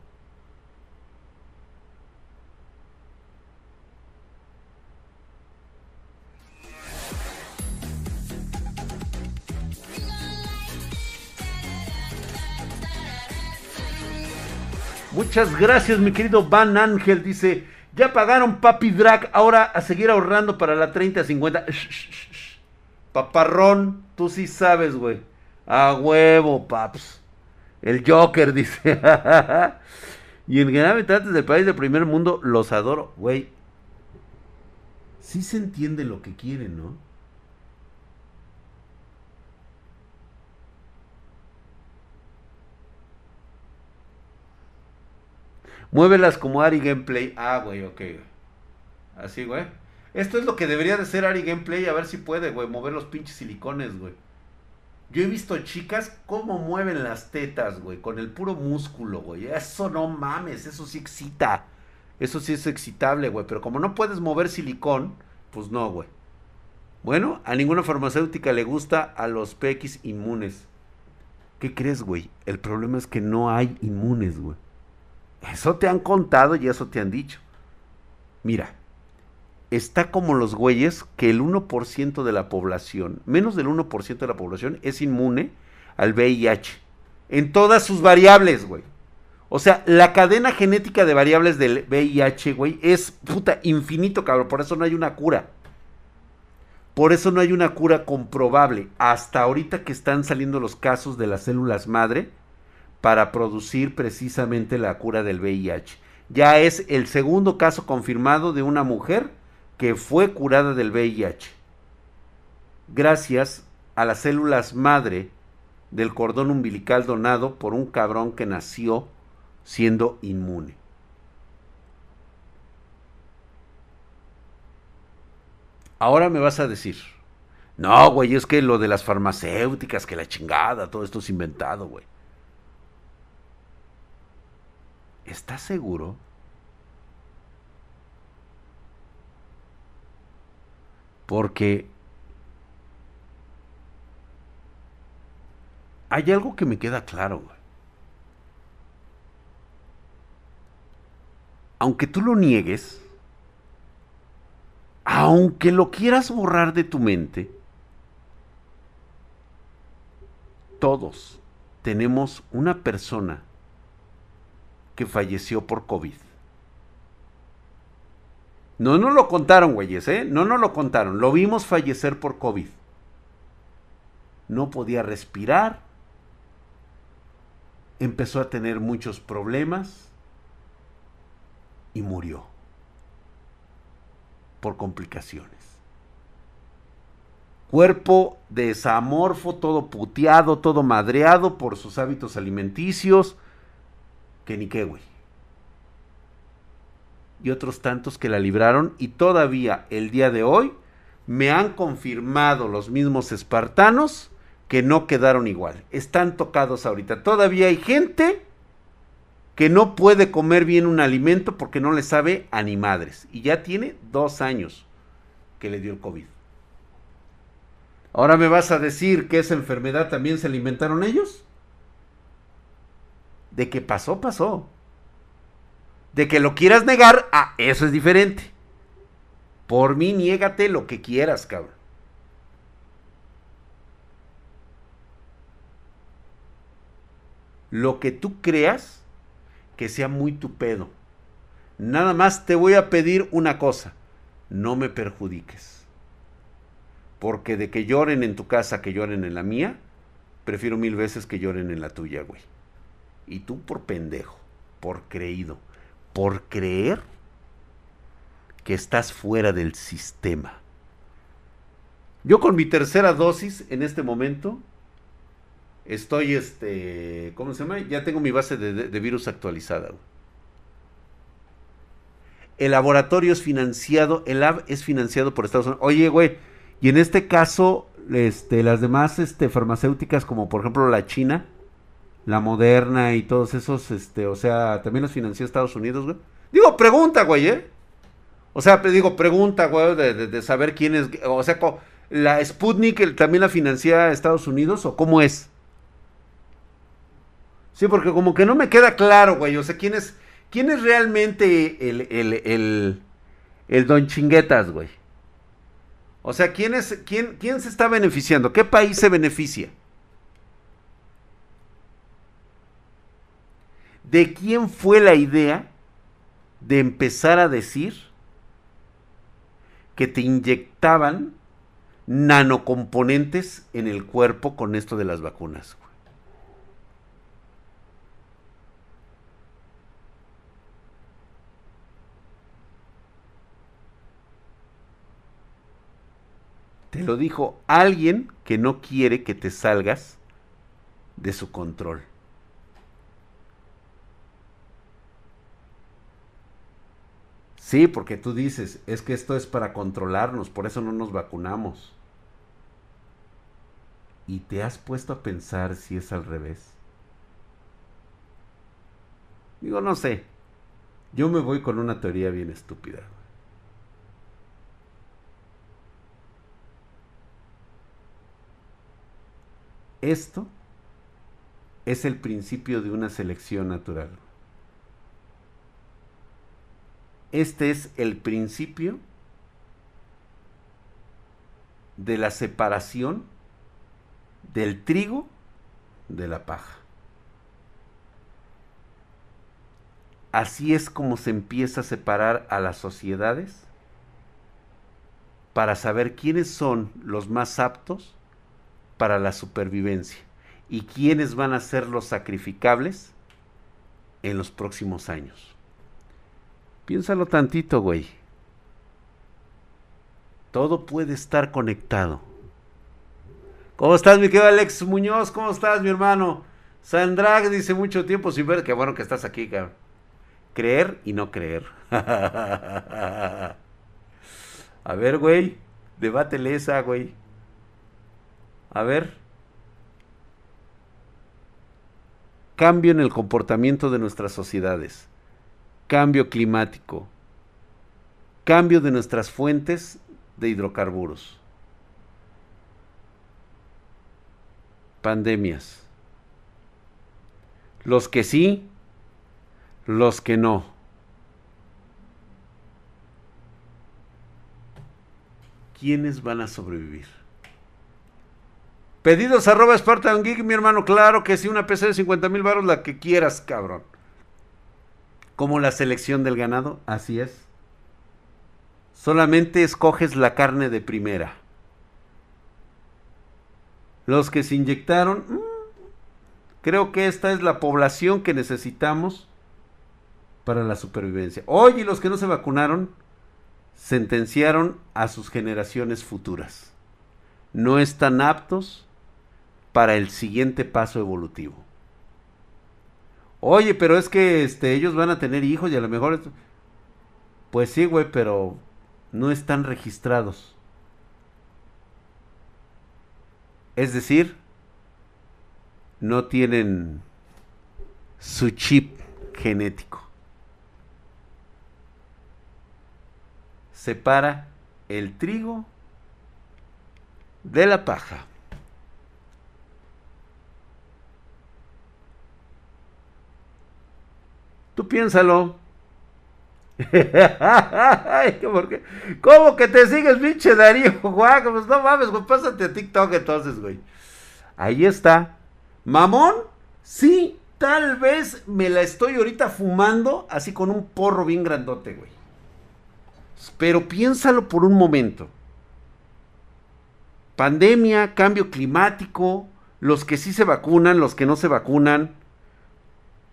Muchas gracias, mi querido Van Ángel. Dice, ya pagaron Papi Drag, ahora a seguir ahorrando para la 30-50. Paparrón, tú sí sabes, güey. A huevo, paps. El Joker dice. y en general habitantes del país del primer mundo los adoro, güey. Sí se entiende lo que quieren, ¿no? Muévelas como Ari Gameplay. Ah, güey, ok. Así, güey. Esto es lo que debería de ser Ari Gameplay. A ver si puede, güey. Mover los pinches silicones, güey. Yo he visto chicas cómo mueven las tetas, güey. Con el puro músculo, güey. Eso no mames. Eso sí excita. Eso sí es excitable, güey. Pero como no puedes mover silicón, pues no, güey. Bueno, a ninguna farmacéutica le gusta a los PX inmunes. ¿Qué crees, güey? El problema es que no hay inmunes, güey. Eso te han contado y eso te han dicho. Mira, está como los güeyes que el 1% de la población, menos del 1% de la población es inmune al VIH. En todas sus variables, güey. O sea, la cadena genética de variables del VIH, güey, es puta infinito, cabrón. Por eso no hay una cura. Por eso no hay una cura comprobable. Hasta ahorita que están saliendo los casos de las células madre para producir precisamente la cura del VIH. Ya es el segundo caso confirmado de una mujer que fue curada del VIH. Gracias a las células madre del cordón umbilical donado por un cabrón que nació siendo inmune. Ahora me vas a decir, no, güey, es que lo de las farmacéuticas, que la chingada, todo esto es inventado, güey. ¿Estás seguro? Porque hay algo que me queda claro. Aunque tú lo niegues, aunque lo quieras borrar de tu mente, todos tenemos una persona que falleció por COVID. No nos lo contaron, güeyes, ¿eh? No nos lo contaron. Lo vimos fallecer por COVID. No podía respirar. Empezó a tener muchos problemas y murió por complicaciones. Cuerpo desamorfo, todo puteado, todo madreado por sus hábitos alimenticios, que ni qué, güey. Y otros tantos que la libraron y todavía el día de hoy me han confirmado los mismos espartanos que no quedaron igual. Están tocados ahorita. Todavía hay gente que no puede comer bien un alimento porque no le sabe a ni madres. Y ya tiene dos años que le dio el COVID. Ahora me vas a decir que esa enfermedad también se alimentaron ellos. De que pasó, pasó. De que lo quieras negar, ah, eso es diferente. Por mí, niégate lo que quieras, cabrón. Lo que tú creas que sea muy tu pedo. Nada más te voy a pedir una cosa, no me perjudiques. Porque de que lloren en tu casa que lloren en la mía, prefiero mil veces que lloren en la tuya, güey. Y tú por pendejo, por creído, por creer que estás fuera del sistema. Yo con mi tercera dosis en este momento Estoy, este, ¿cómo se llama? Ya tengo mi base de, virus actualizada. El laboratorio es financiado, el lab es financiado por Estados Unidos. Oye, güey, y en este caso, este, las demás este, farmacéuticas, como por ejemplo la China, la Moderna y todos esos, este, o sea, también los financió Estados Unidos, güey. Digo, pregunta, güey, ¿eh? O sea, digo, pregunta, güey, de, de saber quién es, o sea, ¿la Sputnik también la financia Estados Unidos o cómo es? Sí, porque como que no me queda claro, güey. O sea, ¿quién es, quién es realmente el, el, el, el don chinguetas, güey? O sea, ¿quién, es, quién, ¿quién se está beneficiando? ¿Qué país se beneficia? ¿De quién fue la idea de empezar a decir que te inyectaban nanocomponentes en el cuerpo con esto de las vacunas? Te lo dijo alguien que no quiere que te salgas de su control. Sí, porque tú dices, es que esto es para controlarnos, por eso no nos vacunamos. ¿Y te has puesto a pensar si es al revés? Digo, no sé. Yo me voy con una teoría bien estúpida. Esto es el principio de una selección natural. Este es el principio de la separación del trigo de la paja. Así es como se empieza a separar a las sociedades para saber quiénes son los más aptos para la supervivencia y quiénes van a ser los sacrificables en los próximos años. Piénsalo tantito, güey. Todo puede estar conectado. ¿Cómo estás, mi querido Alex Muñoz? ¿Cómo estás, mi hermano? Sandrag dice mucho tiempo sin ver. Qué bueno que estás aquí, cabrón. Creer y no creer. A ver, güey. Debátele esa, güey. A ver. Cambio en el comportamiento de nuestras sociedades cambio climático, cambio de nuestras fuentes de hidrocarburos, pandemias, los que sí, los que no. ¿Quiénes van a sobrevivir? Pedidos arroba Spartan Geek, mi hermano. Claro que sí, una PC de 50 mil baros, la que quieras, cabrón. Como la selección del ganado, así es. Solamente escoges la carne de primera. Los que se inyectaron, mm, creo que esta es la población que necesitamos para la supervivencia. Hoy y los que no se vacunaron sentenciaron a sus generaciones futuras. No están aptos para el siguiente paso evolutivo. Oye, pero es que este, ellos van a tener hijos y a lo mejor... Pues sí, güey, pero no están registrados. Es decir, no tienen su chip genético. Separa el trigo de la paja. Tú piénsalo. ¿Cómo que te sigues, pinche Darío? Guaco, pues no mames, güey, pásate a TikTok entonces, güey. Ahí está. ¿Mamón? Sí, tal vez me la estoy ahorita fumando así con un porro bien grandote, güey. Pero piénsalo por un momento. Pandemia, cambio climático, los que sí se vacunan, los que no se vacunan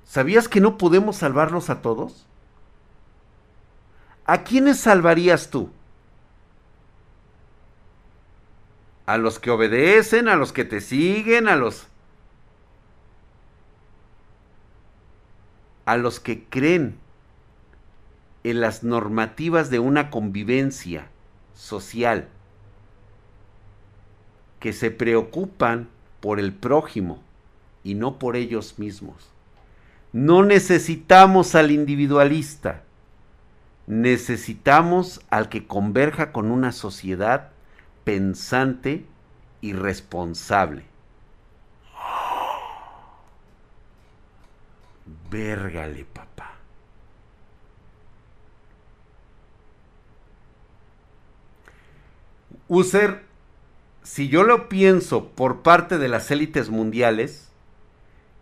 ¿Sabías que no podemos salvarlos a todos? ¿A quiénes salvarías tú? A los que obedecen, a los que te siguen, a los... A los que creen en las normativas de una convivencia social, que se preocupan por el prójimo y no por ellos mismos. No necesitamos al individualista, necesitamos al que converja con una sociedad pensante y responsable. Vérgale, papá. User, si yo lo pienso por parte de las élites mundiales,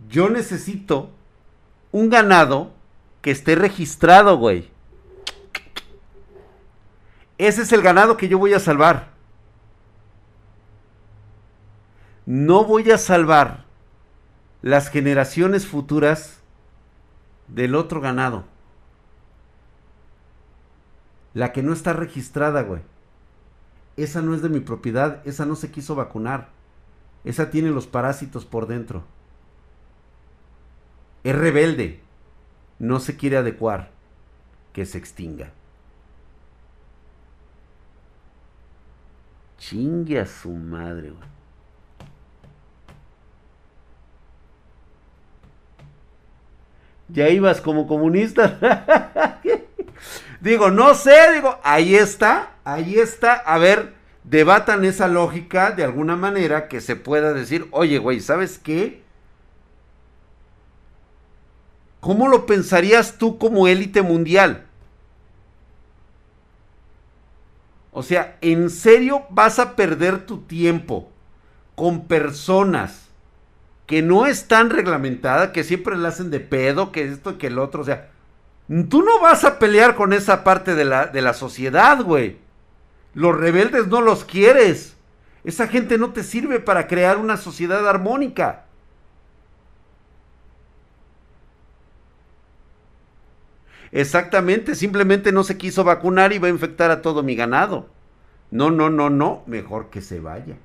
yo necesito un ganado que esté registrado, güey. Ese es el ganado que yo voy a salvar. No voy a salvar las generaciones futuras del otro ganado. La que no está registrada, güey. Esa no es de mi propiedad, esa no se quiso vacunar. Esa tiene los parásitos por dentro es rebelde. No se quiere adecuar. Que se extinga. Chingue a su madre, güey. Ya ibas como comunista. digo, no sé, digo, ahí está, ahí está. A ver, debatan esa lógica de alguna manera que se pueda decir, oye, güey, ¿sabes qué? ¿Cómo lo pensarías tú como élite mundial? O sea, ¿en serio vas a perder tu tiempo con personas que no están reglamentadas, que siempre la hacen de pedo, que esto que el otro? O sea, tú no vas a pelear con esa parte de la, de la sociedad, güey. Los rebeldes no los quieres. Esa gente no te sirve para crear una sociedad armónica. Exactamente, simplemente no se quiso vacunar y va a infectar a todo mi ganado. No, no, no, no, mejor que se vaya.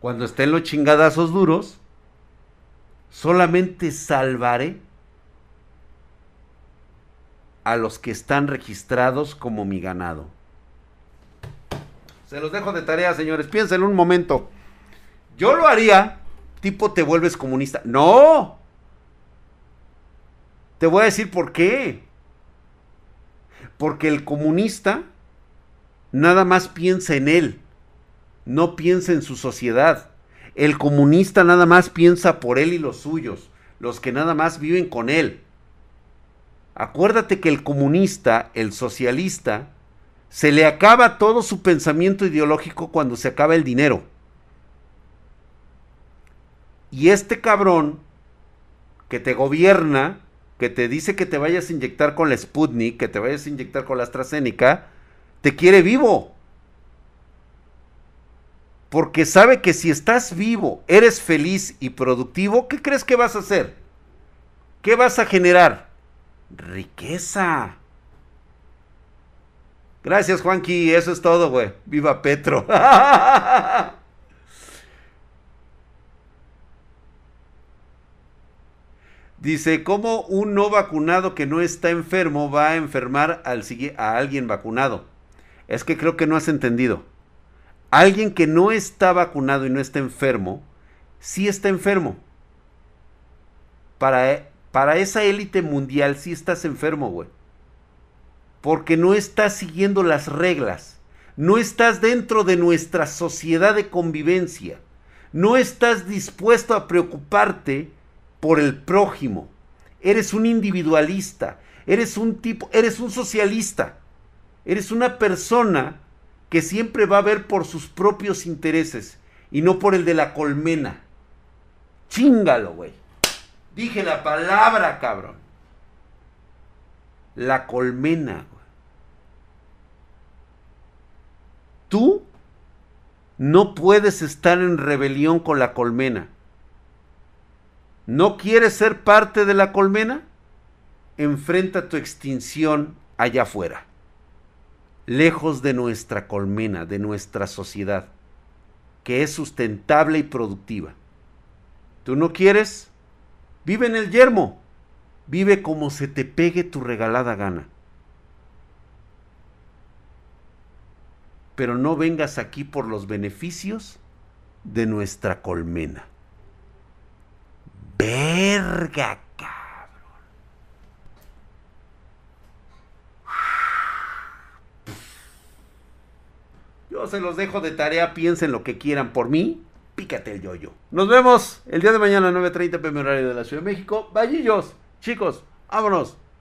Cuando estén los chingadazos duros, solamente salvaré a los que están registrados como mi ganado. Se los dejo de tarea, señores. Piensen un momento. Yo lo haría, tipo te vuelves comunista. No, te voy a decir por qué. Porque el comunista nada más piensa en él, no piensa en su sociedad. El comunista nada más piensa por él y los suyos, los que nada más viven con él. Acuérdate que el comunista, el socialista, se le acaba todo su pensamiento ideológico cuando se acaba el dinero. Y este cabrón que te gobierna que te dice que te vayas a inyectar con la Sputnik, que te vayas a inyectar con la AstraZeneca, te quiere vivo. Porque sabe que si estás vivo, eres feliz y productivo, ¿qué crees que vas a hacer? ¿Qué vas a generar? Riqueza. Gracias, Juanqui. Eso es todo, güey. Viva Petro. Dice, ¿cómo un no vacunado que no está enfermo va a enfermar al, a alguien vacunado? Es que creo que no has entendido. Alguien que no está vacunado y no está enfermo, sí está enfermo. Para, para esa élite mundial sí estás enfermo, güey. Porque no estás siguiendo las reglas. No estás dentro de nuestra sociedad de convivencia. No estás dispuesto a preocuparte por el prójimo. Eres un individualista, eres un tipo, eres un socialista. Eres una persona que siempre va a ver por sus propios intereses y no por el de la colmena. Chingalo, güey. Dije la palabra, cabrón. La colmena. Tú no puedes estar en rebelión con la colmena. ¿No quieres ser parte de la colmena? Enfrenta tu extinción allá afuera, lejos de nuestra colmena, de nuestra sociedad, que es sustentable y productiva. ¿Tú no quieres? Vive en el yermo, vive como se te pegue tu regalada gana. Pero no vengas aquí por los beneficios de nuestra colmena. Verga, cabrón. Yo se los dejo de tarea, piensen lo que quieran por mí. Pícate el yoyo. Nos vemos el día de mañana a 9.30 pm horario de la Ciudad de México. Vallillos, chicos, vámonos.